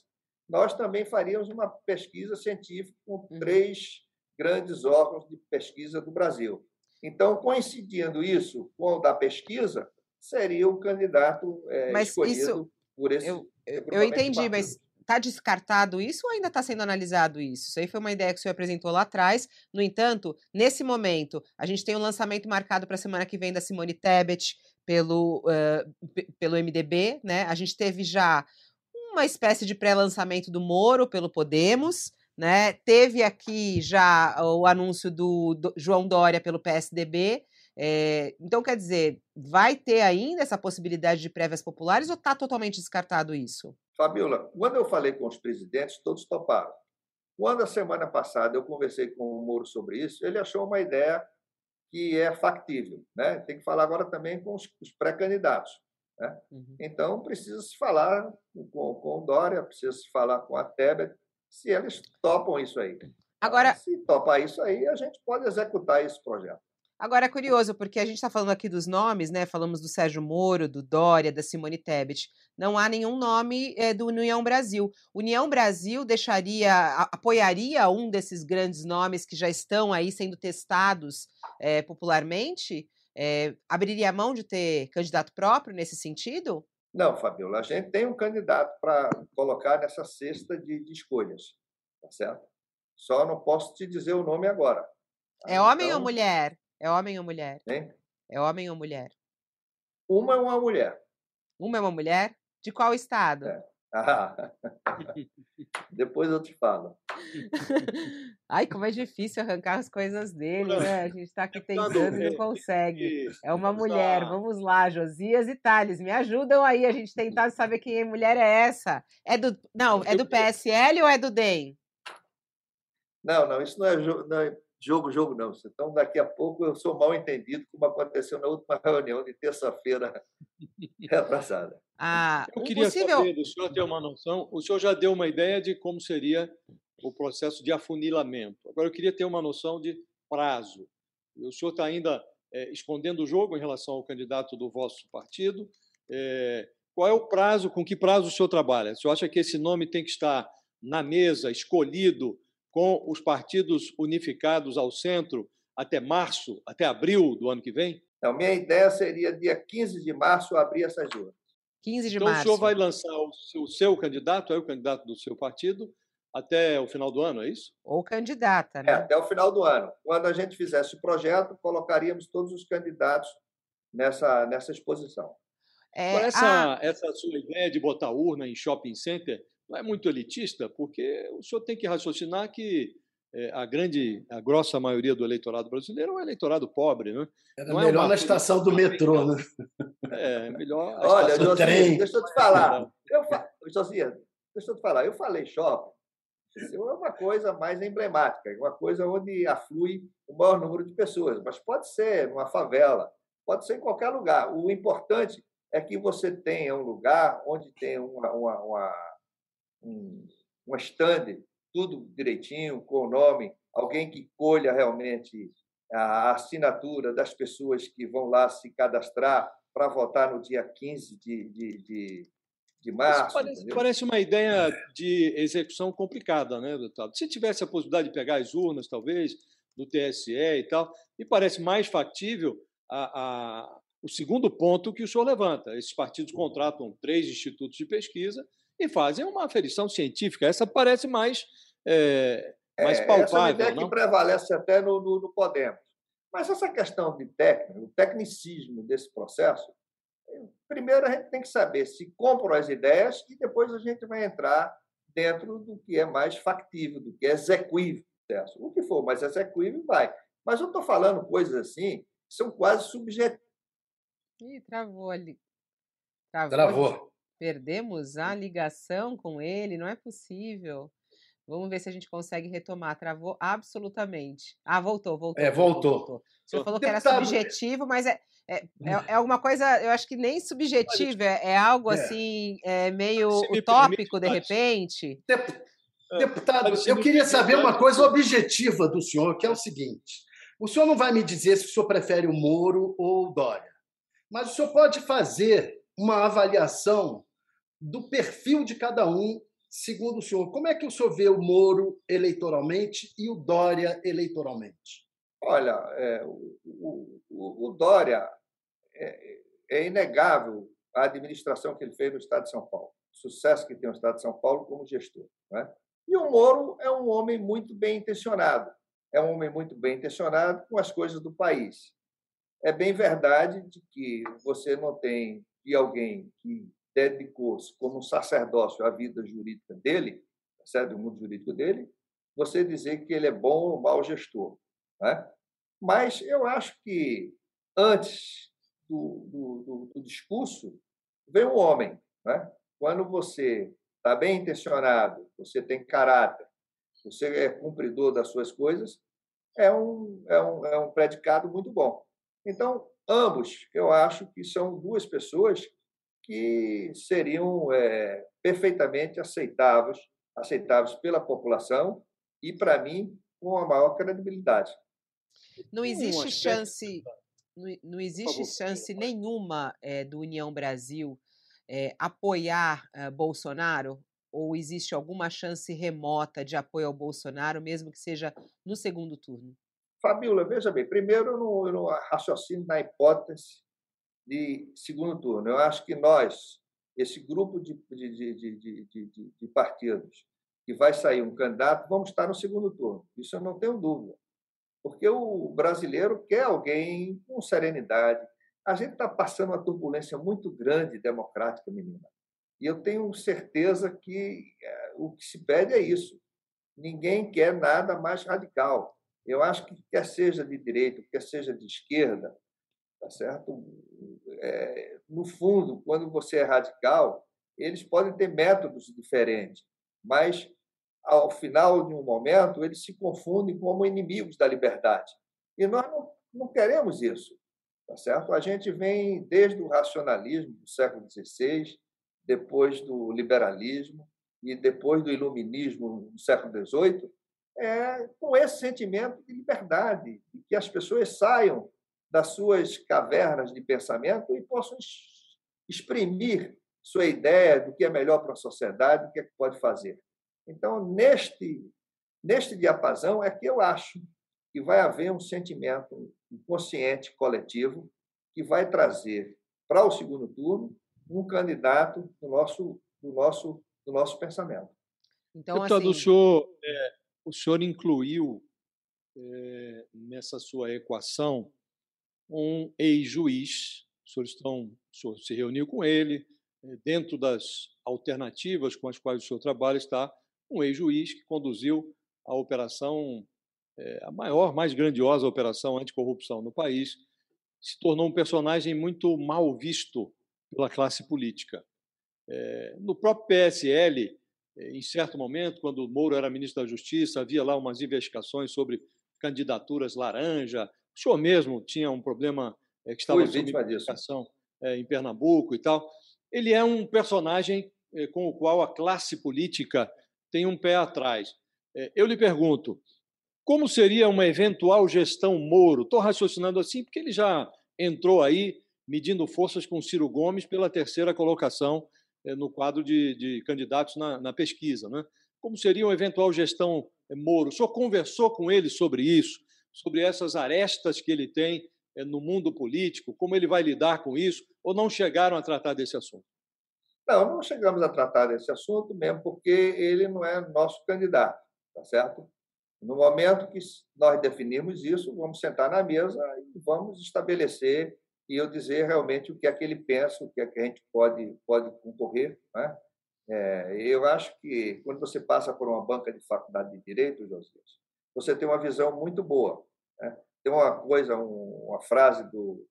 nós também faríamos uma pesquisa científica com uhum. três grandes órgãos de pesquisa do Brasil. Então, coincidindo isso com o da pesquisa, seria o candidato é, mas escolhido isso, por esse. Eu, eu entendi, mas está descartado isso ou ainda está sendo analisado isso? Isso aí foi uma ideia que o senhor apresentou lá atrás. No entanto, nesse momento, a gente tem um lançamento marcado para a semana que vem da Simone Tebet, pelo, uh, pelo MDB, né? A gente teve já uma espécie de pré-lançamento do Moro pelo Podemos, né? Teve aqui já o anúncio do, do João Dória pelo PSDB. É, então, quer dizer, vai ter ainda essa possibilidade de prévias populares ou está totalmente descartado isso? Fabiola, quando eu falei com os presidentes, todos toparam. Quando a semana passada eu conversei com o Moro sobre isso, ele achou uma ideia que é factível. Né? Tem que falar agora também com os, os pré-candidatos. Né? Uhum. Então, precisa se falar com, com o Dória, precisa se falar com a Tebet, se eles topam isso aí. Agora, se topar isso aí, a gente pode executar esse projeto. Agora é curioso, porque a gente está falando aqui dos nomes, né? Falamos do Sérgio Moro, do Dória, da Simone Tebet. Não há nenhum nome é, do União Brasil. União Brasil deixaria, apoiaria um desses grandes nomes que já estão aí sendo testados é, popularmente? É, abriria mão de ter candidato próprio nesse sentido? Não, Fabiola, a gente tem um candidato para colocar nessa cesta de, de, escolhas, tá certo? Só não posso te dizer o nome agora. Tá? É homem então... ou mulher? É homem ou mulher? Hein? É homem ou mulher? Uma é uma mulher. Uma é uma mulher? De qual estado? É. Ah, depois eu te falo. Ai, como é difícil arrancar as coisas dele, né? A gente está aqui tentando e não consegue. É uma mulher. Vamos lá, Josias e Thales, me ajudam aí a gente tentar saber quem mulher é essa. É do não, é do PSL ou é do DEM? Não, não, isso não é, não é jogo, jogo não. Então, daqui a pouco eu sou mal entendido, como aconteceu na última reunião de terça-feira retrasada. Ah, eu queria possível... saber do senhor ter uma noção. O senhor já deu uma ideia de como seria o processo de afunilamento. Agora, eu queria ter uma noção de prazo. O senhor está ainda é, escondendo o jogo em relação ao candidato do vosso partido. É, qual é o prazo, com que prazo o senhor trabalha? O senhor acha que esse nome tem que estar na mesa, escolhido, com os partidos unificados ao centro até março, até abril do ano que vem? Não, minha ideia seria dia 15 de março abrir essas urnas. 15 de então, março. Então o senhor vai lançar o seu, o seu candidato, é o candidato do seu partido, até o final do ano, é isso? Ou candidata, né? É, até o final do ano. Quando a gente fizesse o projeto, colocaríamos todos os candidatos nessa, nessa exposição. É, essa, a... essa sua ideia de botar urna em shopping center não é muito elitista, porque o senhor tem que raciocinar que é, a grande, a grossa maioria do eleitorado brasileiro é um eleitorado pobre, né? Era não é melhor é na estação do metrô, né? É, melhor. Olha, Josias, deixa eu te falar. Eu, Josias, deixa eu te falar. Eu falei shopping. É uma coisa mais emblemática, uma coisa onde aflui o maior número de pessoas. Mas pode ser numa favela, pode ser em qualquer lugar. O importante é que você tenha um lugar onde tem uma, uma, uma um, stand, tudo direitinho, com o nome, alguém que colha realmente a assinatura das pessoas que vão lá se cadastrar para votar no dia 15 de, de, de, de março. Parece, parece, uma ideia de execução complicada, né, deputado? Se tivesse a possibilidade de pegar as urnas, talvez, do TSE e tal, me parece mais factível a, a, o segundo ponto que o senhor levanta. Esses partidos contratam três institutos de pesquisa e fazem uma aferição científica. Essa parece mais, é, mais palpável. Essa é uma ideia não? que prevalece até no, no, no Podemos. Mas essa questão de técnica, o tecnicismo desse processo, primeiro a gente tem que saber se compram as ideias e depois a gente vai entrar dentro do que é mais factível, do que é execuível. O que for mais execuível, vai. Mas eu estou falando coisas assim que são quase subjetivas. Ih, travou ali. Travou. Travou. Perdemos a ligação com ele, não é possível. Vamos ver se a gente consegue retomar. Travou absolutamente. Ah, voltou, voltou. É, voltou. voltou. O senhor falou que era subjetivo, mas é, é, é, é, alguma coisa, eu acho que nem subjetivo, é, é algo é. assim, é meio utópico, de repente. É, deputado, eu queria saber uma coisa objetiva do senhor, que é o seguinte: o senhor não vai me dizer se o senhor prefere o Moro ou o Dória, mas o senhor pode fazer uma avaliação do perfil de cada um, segundo o senhor. Como é que o senhor vê o Moro eleitoralmente e o Dória eleitoralmente? Olha, é, o, o, o, Dória é, é, inegável a administração que ele fez no Estado de São Paulo, sucesso que tem o Estado de São Paulo como gestor. Né? E o Moro é um homem muito bem intencionado, é um homem muito bem intencionado com as coisas do país. É bem verdade de que você não tem de alguém que dedicou-se como sacerdócio à vida jurídica dele, certo? do mundo jurídico dele, você dizer que ele é bom ou mau gestor. Né? Mas eu acho que antes do, do, do, do discurso vem o homem. Né? Quando você está bem intencionado, você tem caráter, você é cumpridor das suas coisas, é um, é um, é um predicado muito bom. Então, ambos, eu acho que são duas pessoas que seriam é, perfeitamente aceitáveis, aceitáveis pela população e, para mim, com a maior credibilidade. Não existe chance, não, não existe chance nenhuma é, do União Brasil é, apoiar é, Bolsonaro? Ou existe alguma chance remota de apoio ao Bolsonaro, mesmo que seja no segundo turno? Fabíola, veja bem, primeiro eu não, eu não raciocino na hipótese de segundo turno. Eu acho que nós, esse grupo de, de, de, de, de partidos que vai sair um candidato, vamos estar no segundo turno. Isso eu não tenho dúvida. Porque o brasileiro quer alguém com serenidade. A gente está passando uma turbulência muito grande democrática, menina. E eu tenho certeza que é, o que se pede é isso. Ninguém quer nada mais radical. Eu acho que quer seja de direita, quer seja de esquerda, tá certo? É, no fundo, quando você é radical, eles podem ter métodos diferentes, mas ao final de um momento eles se confundem como inimigos da liberdade. E nós não, não queremos isso, tá certo? A gente vem desde o racionalismo do século XVI, depois do liberalismo e depois do iluminismo do século XVIII, é, com esse sentimento de liberdade, de que as pessoas saiam das suas cavernas de pensamento e possam exprimir sua ideia do que é melhor para a sociedade, o que é que pode fazer. Então, neste, neste diapasão é que eu acho que vai haver um sentimento inconsciente coletivo que vai trazer para o segundo turno um candidato do nosso, do nosso, do nosso pensamento. Então, Deputado, assim... o, senhor, é, o senhor incluiu é, nessa sua equação um ex-juiz, o senhor, estão, o senhor se reuniu com ele, é, dentro das alternativas com as quais o senhor trabalha está um ex-juiz que conduziu a operação, é, a maior, mais grandiosa operação anticorrupção no país, se tornou um personagem muito mal visto pela classe política. É, no próprio PSL, em certo momento, quando o Moro era ministro da Justiça, havia lá umas investigações sobre candidaturas laranja. O senhor mesmo tinha um problema é, que estava sob investigação em Pernambuco e tal. Ele é um personagem com o qual a classe política tem um pé atrás. Eu lhe pergunto, como seria uma eventual gestão Moro? Estou raciocinando assim porque ele já entrou aí medindo forças com Ciro Gomes pela terceira colocação eh, no quadro de, de candidatos na, na, pesquisa. Né? Como seria uma eventual gestão eh, Moro? O senhor conversou com ele sobre isso, sobre essas arestas que ele tem eh, no mundo político, como ele vai lidar com isso, ou não chegaram a tratar desse assunto? Não, não chegamos a tratar desse assunto mesmo porque ele não é nosso candidato, tá certo? No momento que nós definimos isso, vamos sentar na mesa e vamos estabelecer e eu dizer realmente o que é que ele pensa, o que é que a gente pode, pode concorrer. Né? É, eu acho que quando você passa por uma banca de faculdade de Direito, Josias, você tem uma visão muito boa. Né? Tem uma coisa, um, uma frase do,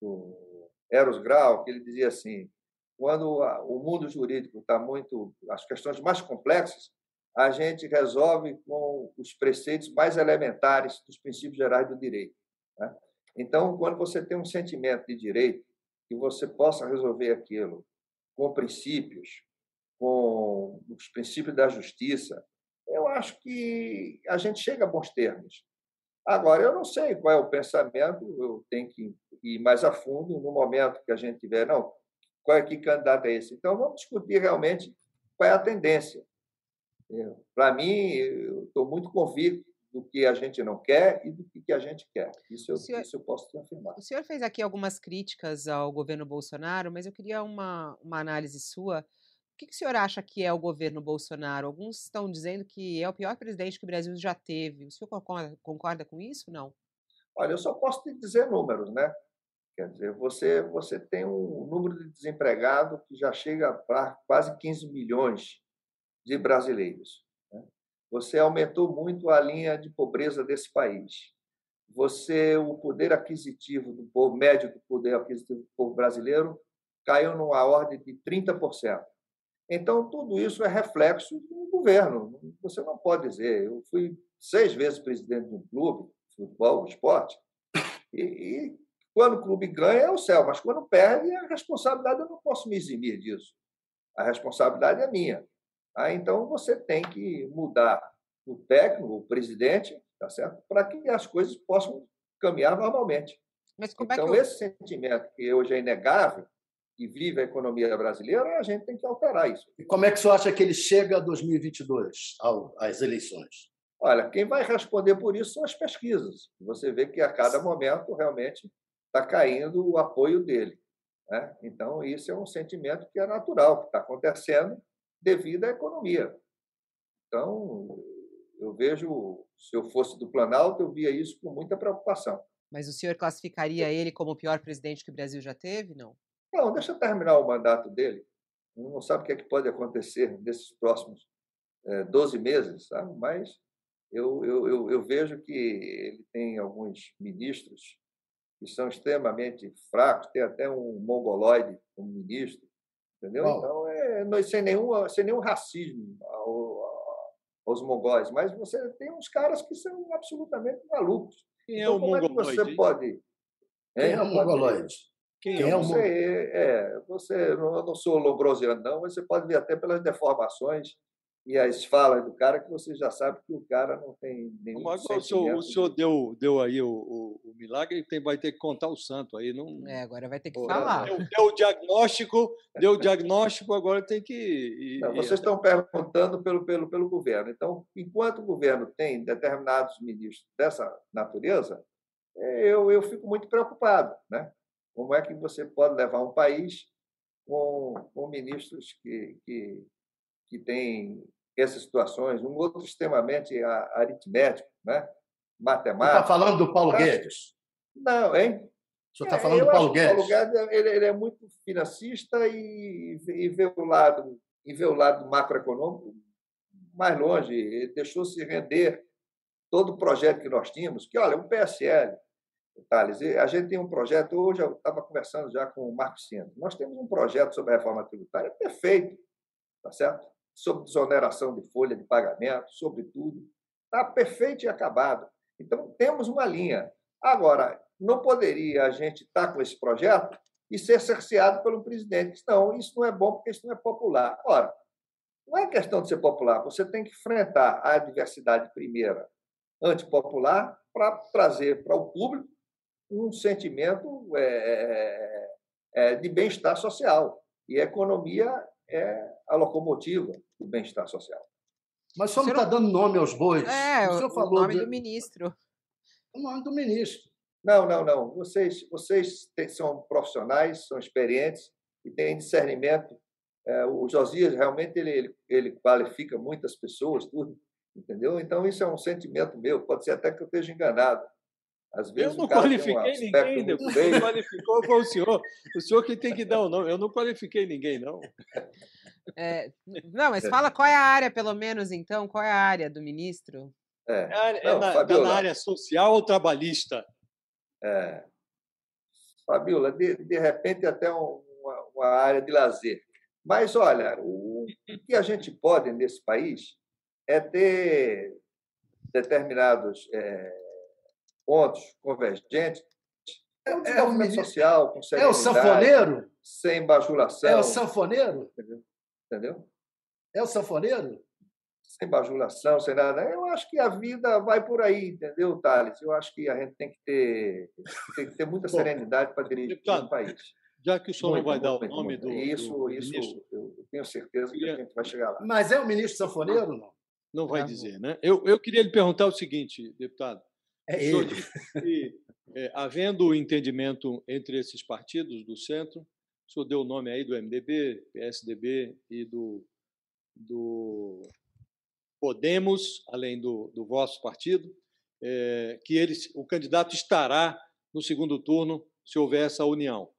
do Eros Grau, que ele dizia assim, quando o mundo jurídico está muito... as questões mais complexas, a gente resolve com os preceitos mais elementares dos princípios gerais do direito. Né? Então, quando você tem um sentimento de direito, que você possa resolver aquilo com princípios, com os princípios da justiça, eu acho que a gente chega a bons termos. Agora, eu não sei qual é o pensamento, eu tenho que ir mais a fundo no momento que a gente tiver, não, qual é que candidato é esse? Então, vamos discutir realmente qual é a tendência. Para mim, eu estou muito convicto do que a gente não quer e do que a gente quer. Isso eu, senhor, isso eu posso te afirmar. O senhor fez aqui algumas críticas ao governo Bolsonaro, mas eu queria uma, uma análise sua. O que, que o senhor acha que é o governo Bolsonaro? Alguns estão dizendo que é o pior presidente que o Brasil já teve. O senhor concorda, concorda com isso não? Olha, eu só posso te dizer números, né? Quer dizer, você, você tem um número de desempregados que já chega para quase 15 milhões de brasileiros. Você aumentou muito a linha de pobreza desse país. Você, o poder aquisitivo do povo, médio do poder aquisitivo do povo brasileiro, caiu numa ordem de 30%. Então, tudo isso é reflexo do governo. Você não pode dizer. Eu fui seis vezes presidente de um clube, futebol, esporte, e, e quando o clube ganha é o céu, mas quando perde, a responsabilidade eu não posso me eximir disso. A responsabilidade é minha. Ah, então, você tem que mudar o técnico, o presidente, tá certo? para que as coisas possam caminhar normalmente. então, é eu... esse sentimento que hoje é inegável, que vive a economia brasileira, a gente tem que alterar isso. E como é que você acha que ele chega a 2022, às eleições? Olha, quem vai responder por isso são as pesquisas. Você vê que a cada momento realmente está caindo o apoio dele. Né? Então, isso é um sentimento que é natural, que está acontecendo devido à economia. Então, eu vejo, se eu fosse do Planalto, eu via isso com muita preocupação. Mas o senhor classificaria ele como o pior presidente que o Brasil já teve, não? Não, deixa eu terminar o mandato dele. não sabe o que, é que pode acontecer nesses próximos é, 12 meses, sabe? mas eu, eu, eu, eu vejo que ele tem alguns ministros que são extremamente fracos, tem até um mongoloide como ministro, entendeu? Bom. Então, é, sem, nenhum, sem nenhum racismo ao, aos mongóis, mas você tem uns caras que são absolutamente malucos. Quem então, é o como mongoloide? É que você pode... Quem é o mongoloide? Quem, é, o você, é, você, eu não sou lombrosiano, não, mas você pode ver até pelas deformações e as falas do cara que você já sabe que o cara não tem nenhum Mas o senhor, o senhor deu, deu aí o, o, o milagre, tem, vai ter que contar o santo aí. Não... É, agora vai ter que falar. Deu, deu, o diagnóstico, deu o diagnóstico, agora tem que... não, vocês estão perguntando pelo, pelo, pelo governo. Então, enquanto o governo tem determinados ministros dessa natureza, é, eu, eu fico muito preocupado. Né? Como é que você pode levar um país com, com ministros que, que, que têm essas situações, um outro extremamente aritmético, né? matemático. Você está falando do Paulo Guedes? Não, hein? O senhor está é, falando do Paulo Guedes? Paulo Guedes ele, ele, é muito financista e, e, vê o lado, e vê o lado macroeconômico mais longe. Ele deixou-se render todo o projeto que nós tínhamos, que, olha, o PSL, Thales, a gente tem um projeto, hoje eu estava conversando já com o Marcos Sino, nós temos um projeto sobre a reforma tributária perfeito, tá certo? sobre desoneração de folha de pagamento, sobre tudo. Está perfeito e acabado. Então, temos uma linha. Agora, não poderia a gente estar tá com esse projeto e ser cerceado pelo presidente. Não, isso não é bom porque isso não é popular. Ora, não é questão de ser popular, você tem que enfrentar a adversidade primeira antipopular para trazer para o público um sentimento é, é, é de bem-estar social. E a economia é a locomotiva do bem-estar social. Mas só não está dando nome aos bois. É, o, senhor falou o nome de... do ministro. O nome do ministro. Não, não, não. Vocês, vocês são profissionais, são experientes e têm discernimento. É, o Josias realmente ele, ele, ele qualifica muitas pessoas, tudo, entendeu? Então isso é um sentimento meu. Pode ser até que eu esteja enganado, às vezes eu não qualifiquei um ninguém, depois bem... qualificou foi o senhor. O senhor que tem que dar o nome. Eu não qualifiquei ninguém, não. É, não, mas fala qual é a área, pelo menos, então, qual é a área do ministro? É, é, é não, na, Fabiola, na, área social ou trabalhista? É, Fabiola, de, de repente até uma, uma, área de lazer. Mas, olha, o, o que a gente pode nesse país é ter determinados é, pontos convergentes. É o desenvolvimento é, é social, com É o sanfoneiro? Sem bajulação. É o sanfoneiro? Entendeu? Entendeu? É o sanfoneiro? Sem bajulação, sem nada. Eu acho que a vida vai por aí, entendeu, Thales? Eu acho que a gente tem que ter, tem que ter muita serenidade para dirigir o país. Já que o senhor não vai dar o nome do. Isso, do isso eu tenho certeza que a gente vai chegar lá. Mas é o ministro sanfoneiro, não? Não vai dizer, né? Eu, eu queria lhe perguntar o seguinte, deputado. É ele. Que, é, havendo o entendimento entre esses partidos do centro, o senhor deu o nome aí do MDB, PSDB e do, do Podemos, além do, do vosso partido, é, que eles, o candidato estará no segundo turno se houver essa união.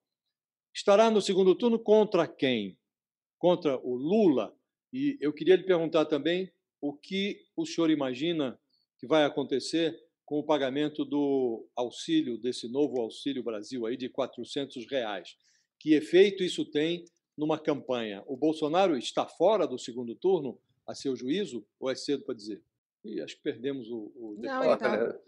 Estará no segundo turno contra quem? Contra o Lula. E eu queria lhe perguntar também o que o senhor imagina que vai acontecer com o pagamento do auxílio, desse novo Auxílio Brasil aí de 400 reais. Que efeito isso tem numa campanha? O Bolsonaro está fora do segundo turno, a seu juízo, ou é cedo para dizer? E acho que perdemos o. o... Não, então...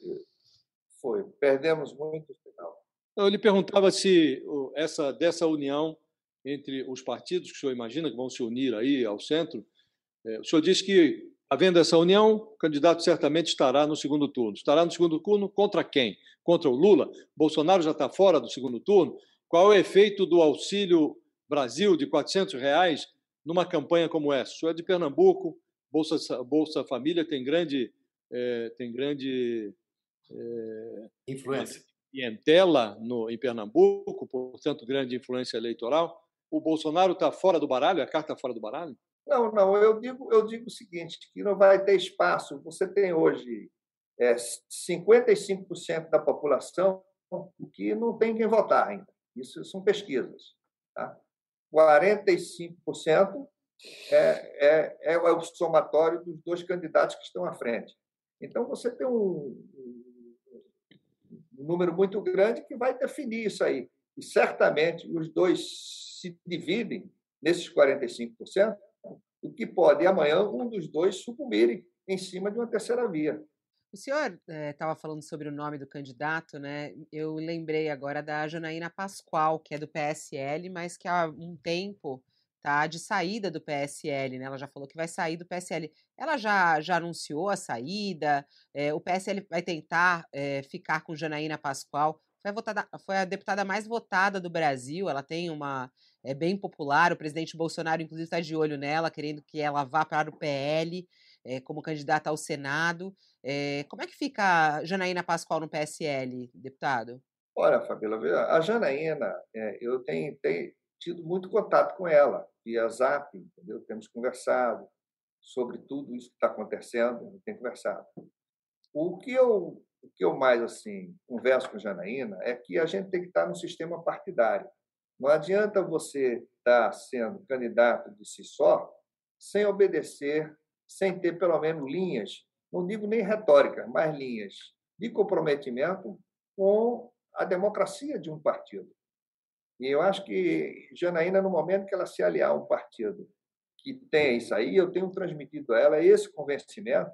Foi, perdemos muito final. Eu lhe perguntava se essa dessa união entre os partidos que o senhor imagina que vão se unir aí ao centro, é, o senhor disse que Havendo essa união, o candidato certamente estará no segundo turno. Estará no segundo turno contra quem? Contra o Lula? Bolsonaro já está fora do segundo turno? Qual é o efeito do Auxílio Brasil de 400 reais numa campanha como essa? O senhor é de Pernambuco, Bolsa, Bolsa Família tem grande, é, tem grande é, influência. Clientela no, em Pernambuco, portanto, grande influência eleitoral. O Bolsonaro está fora do baralho? A carta está fora do baralho? Não, não, eu digo, eu digo o seguinte, que não vai ter espaço. Você tem hoje é, 55% da população que não tem quem votar ainda. Isso são pesquisas. Tá? 45% é, é, é o somatório dos dois candidatos que estão à frente. Então, você tem um, um número muito grande que vai definir isso aí. E certamente os dois se dividem nesses 45%, o que pode amanhã um dos dois sucumbirem em cima de uma terceira via. O senhor estava eh, falando sobre o nome do candidato, né? Eu lembrei agora da Janaína Pascoal, que é do PSL, mas que há um tempo tá de saída do PSL, né? Ela já falou que vai sair do PSL. Ela já, já anunciou a saída. É, o PSL vai tentar é, ficar com Janaína Pascoal. Foi a, votada, foi a deputada mais votada do Brasil. Ela tem uma é bem popular. O presidente Bolsonaro, inclusive, está de olho nela, querendo que ela vá para o PL é, como candidata ao Senado. É, como é que fica a Janaína Pascoal no PSL, deputado? Olha, Fabíola, a Janaína, é, eu tenho, tenho, tido muito contato com ela, via Zap, entendeu? temos conversado sobre tudo isso que está acontecendo, tem conversado. O que eu o que eu mais assim converso com a Janaína é que a gente tem que estar no sistema partidário. Não adianta você estar sendo candidato de si só sem obedecer, sem ter pelo menos linhas, não digo nem retórica, mas linhas de comprometimento com a democracia de um partido. E eu acho que Janaína, no momento que ela se aliar a um partido que tem isso aí, eu tenho transmitido a ela esse convencimento,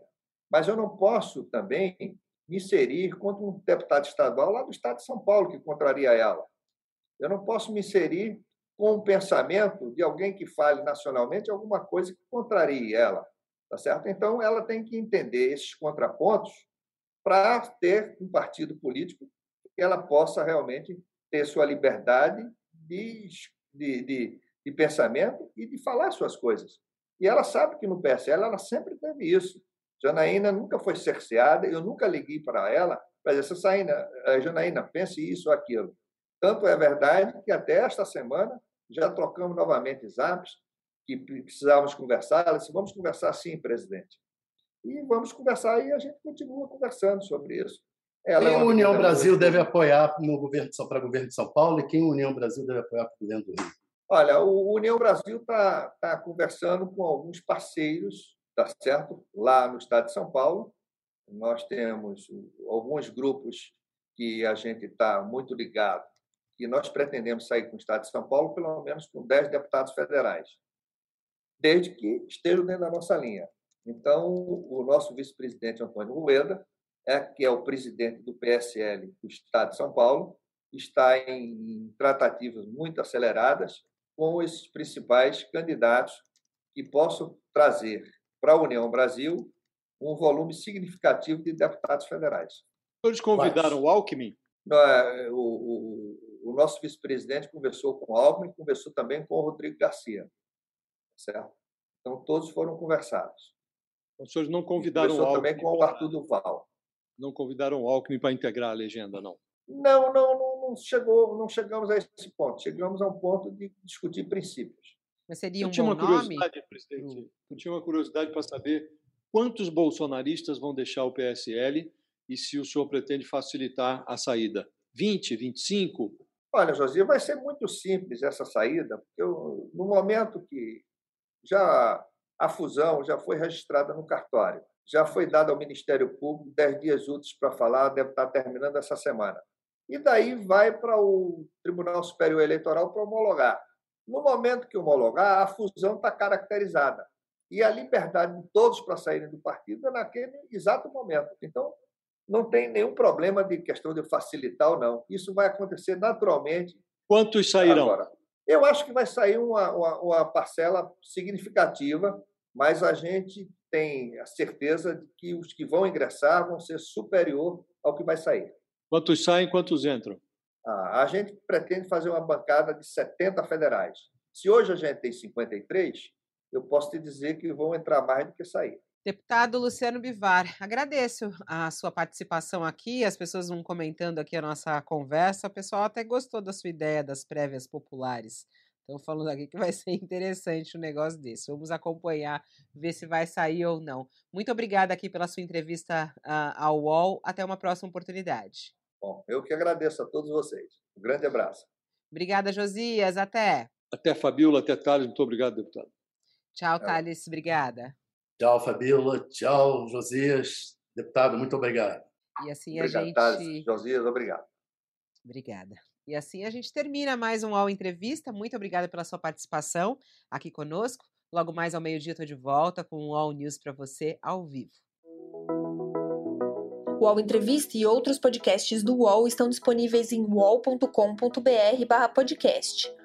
mas eu não posso também me inserir contra um deputado estadual lá do estado de São Paulo, que contraria ela. Eu não posso me inserir com o pensamento de alguém que fale nacionalmente alguma coisa que contrarie ela, tá certo? Então, ela tem que entender esses contrapontos para ter um partido político que ela possa realmente ter sua liberdade de, de, de, de pensamento e de falar suas coisas. E ela sabe que no PSL ela sempre teve isso. Janaína nunca foi cerceada, eu nunca liguei para ela para dizer, Janaína, Janaína, pense isso ou aquilo. Tanto é verdade que até esta semana já trocamos novamente zaps, que precisávamos conversar. Ela disse, vamos conversar sim, presidente. E vamos conversar e a gente continua conversando sobre isso. Ela quem é a União Brasil deve apoiar no governo para o governo de São Paulo e quem a União Brasil deve apoiar para o governo do Rio? Olha, o União Brasil está tá conversando com alguns parceiros, tá certo? Lá no estado de São Paulo, nós temos alguns grupos que a gente está muito ligado, e nós pretendemos sair com o estado de São Paulo pelo menos com 10 deputados federais, desde que estejam dentro da nossa linha. Então, o nosso vice-presidente Antônio Rueda é, que é o presidente do PSL do Estado de São Paulo, está em tratativas muito aceleradas com esses principais candidatos que possam trazer para a União Brasil um volume significativo de deputados federais. Eles convidaram o Alckmin? É, o, o, o nosso vice-presidente conversou com o Alckmin, conversou também com o Rodrigo Garcia, certo? Então todos foram conversados. Os senhores não convidaram o Alckmin? também com o Arthur Duval não convidaram o Alckmin para integrar a legenda, não? Não, não, não, não, chegou, não chegamos a esse ponto. Chegamos a um ponto de discutir princípios. Mas seria um eu tinha uma curiosidade, nome? presidente. Eu tinha uma curiosidade para saber quantos bolsonaristas vão deixar o PSL e se o senhor pretende facilitar a saída. 20, 25? Olha, José, vai ser muito simples essa saída, porque eu, no momento que já a fusão já foi registrada no cartório, já foi dado ao Ministério Público dez dias úteis para falar, deve estar terminando essa semana. E daí vai para o Tribunal Superior Eleitoral para homologar. No momento que homologar, a fusão está caracterizada. E a liberdade de todos para saírem do partido é naquele exato momento. Então, não tem nenhum problema de questão de facilitar ou não. Isso vai acontecer naturalmente. Quantos sairão? Agora. Eu acho que vai sair uma, uma, uma parcela significativa, mas a gente tem a certeza de que os que vão ingressar vão ser superior ao que vai sair. Quantos saem, quantos entram? Ah, a gente pretende fazer uma bancada de 70 federais. Se hoje a gente tem 53, eu posso te dizer que vão entrar mais do que sair. Deputado Luciano Bivar, agradeço a sua participação aqui, as pessoas vão comentando aqui a nossa conversa, o pessoal até gostou da sua ideia das prévias populares. Estão falando aqui que vai ser interessante um negócio desse. Vamos acompanhar, ver se vai sair ou não. Muito obrigada aqui pela sua entrevista uh, ao UOL. Até uma próxima oportunidade. Bom, eu que agradeço a todos vocês. Um grande abraço. Obrigada, Josias. Até. Até Fabiola, até Thales. Muito obrigado, deputado. Tchau, Thales. Obrigada. Tchau, Fabiola. Tchau, Josias. Deputado, muito obrigado. E assim obrigado, a gente. Thales. Josias, obrigado. Obrigada. E assim a gente termina mais um UOL Entrevista. Muito obrigada pela sua participação aqui conosco. Logo mais ao meio-dia estou de volta com o UOL News para você ao vivo. O UOL Entrevista e outros podcasts do UOL estão disponíveis em uol.com.br/podcast.